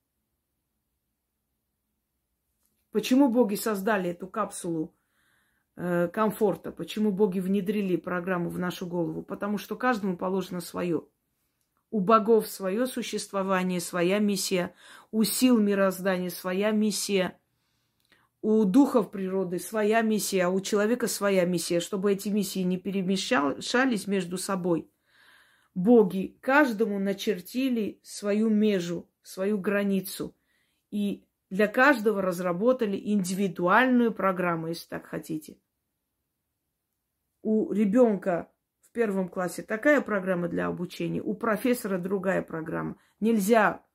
Почему боги создали эту капсулу э, комфорта? Почему боги внедрили программу в нашу голову? Потому что каждому положено свое. У богов свое существование, своя миссия. У сил мироздания своя миссия. У духов природы своя миссия, а у человека своя миссия, чтобы эти миссии не перемещались между собой. Боги каждому начертили свою межу, свою границу. И для каждого разработали индивидуальную программу, если так хотите. У ребенка в первом классе такая программа для обучения, у профессора другая программа. Нельзя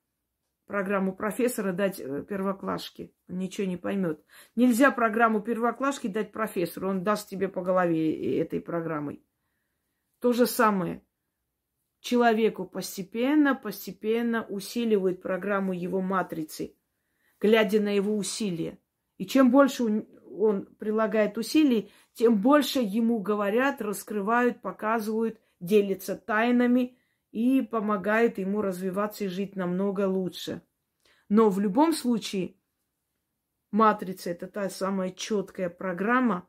программу профессора дать э, первоклашке, он ничего не поймет. Нельзя программу первоклашки дать профессору, он даст тебе по голове этой программой. То же самое. Человеку постепенно, постепенно усиливают программу его матрицы – глядя на его усилия. И чем больше он прилагает усилий, тем больше ему говорят, раскрывают, показывают, делятся тайнами и помогают ему развиваться и жить намного лучше. Но в любом случае матрица – это та самая четкая программа,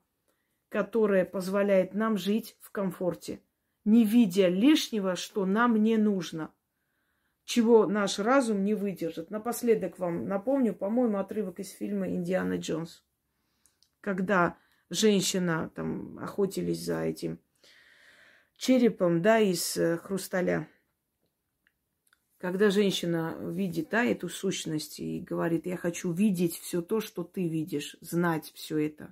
которая позволяет нам жить в комфорте, не видя лишнего, что нам не нужно – чего наш разум не выдержит. Напоследок вам напомню, по-моему, отрывок из фильма «Индиана Джонс», когда женщина там охотились за этим черепом, да, из э, хрусталя. Когда женщина видит, да, эту сущность и говорит, я хочу видеть все то, что ты видишь, знать все это.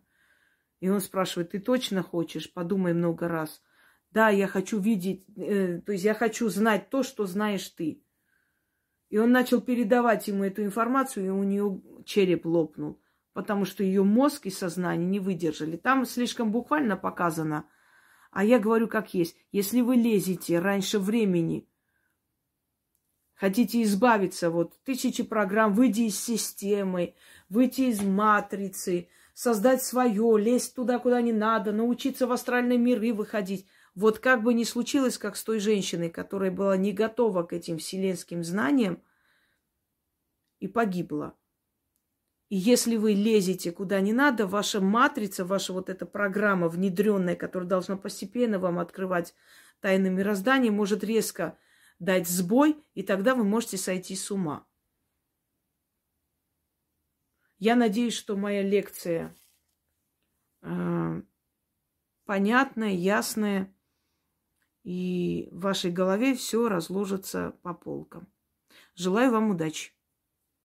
И он спрашивает, ты точно хочешь? Подумай много раз. Да, я хочу видеть, э, то есть я хочу знать то, что знаешь ты. И он начал передавать ему эту информацию, и у нее череп лопнул, потому что ее мозг и сознание не выдержали. Там слишком буквально показано. А я говорю как есть. Если вы лезете раньше времени, хотите избавиться, вот тысячи программ, выйти из системы, выйти из матрицы, создать свое, лезть туда, куда не надо, научиться в астральные миры выходить. Вот как бы ни случилось, как с той женщиной, которая была не готова к этим вселенским знаниям и погибла. И если вы лезете куда не надо, ваша матрица, ваша вот эта программа внедренная, которая должна постепенно вам открывать тайны мироздания, может резко дать сбой, и тогда вы можете сойти с ума. Я надеюсь, что моя лекция э, понятная, ясная, и в вашей голове все разложится по полкам. Желаю вам удачи.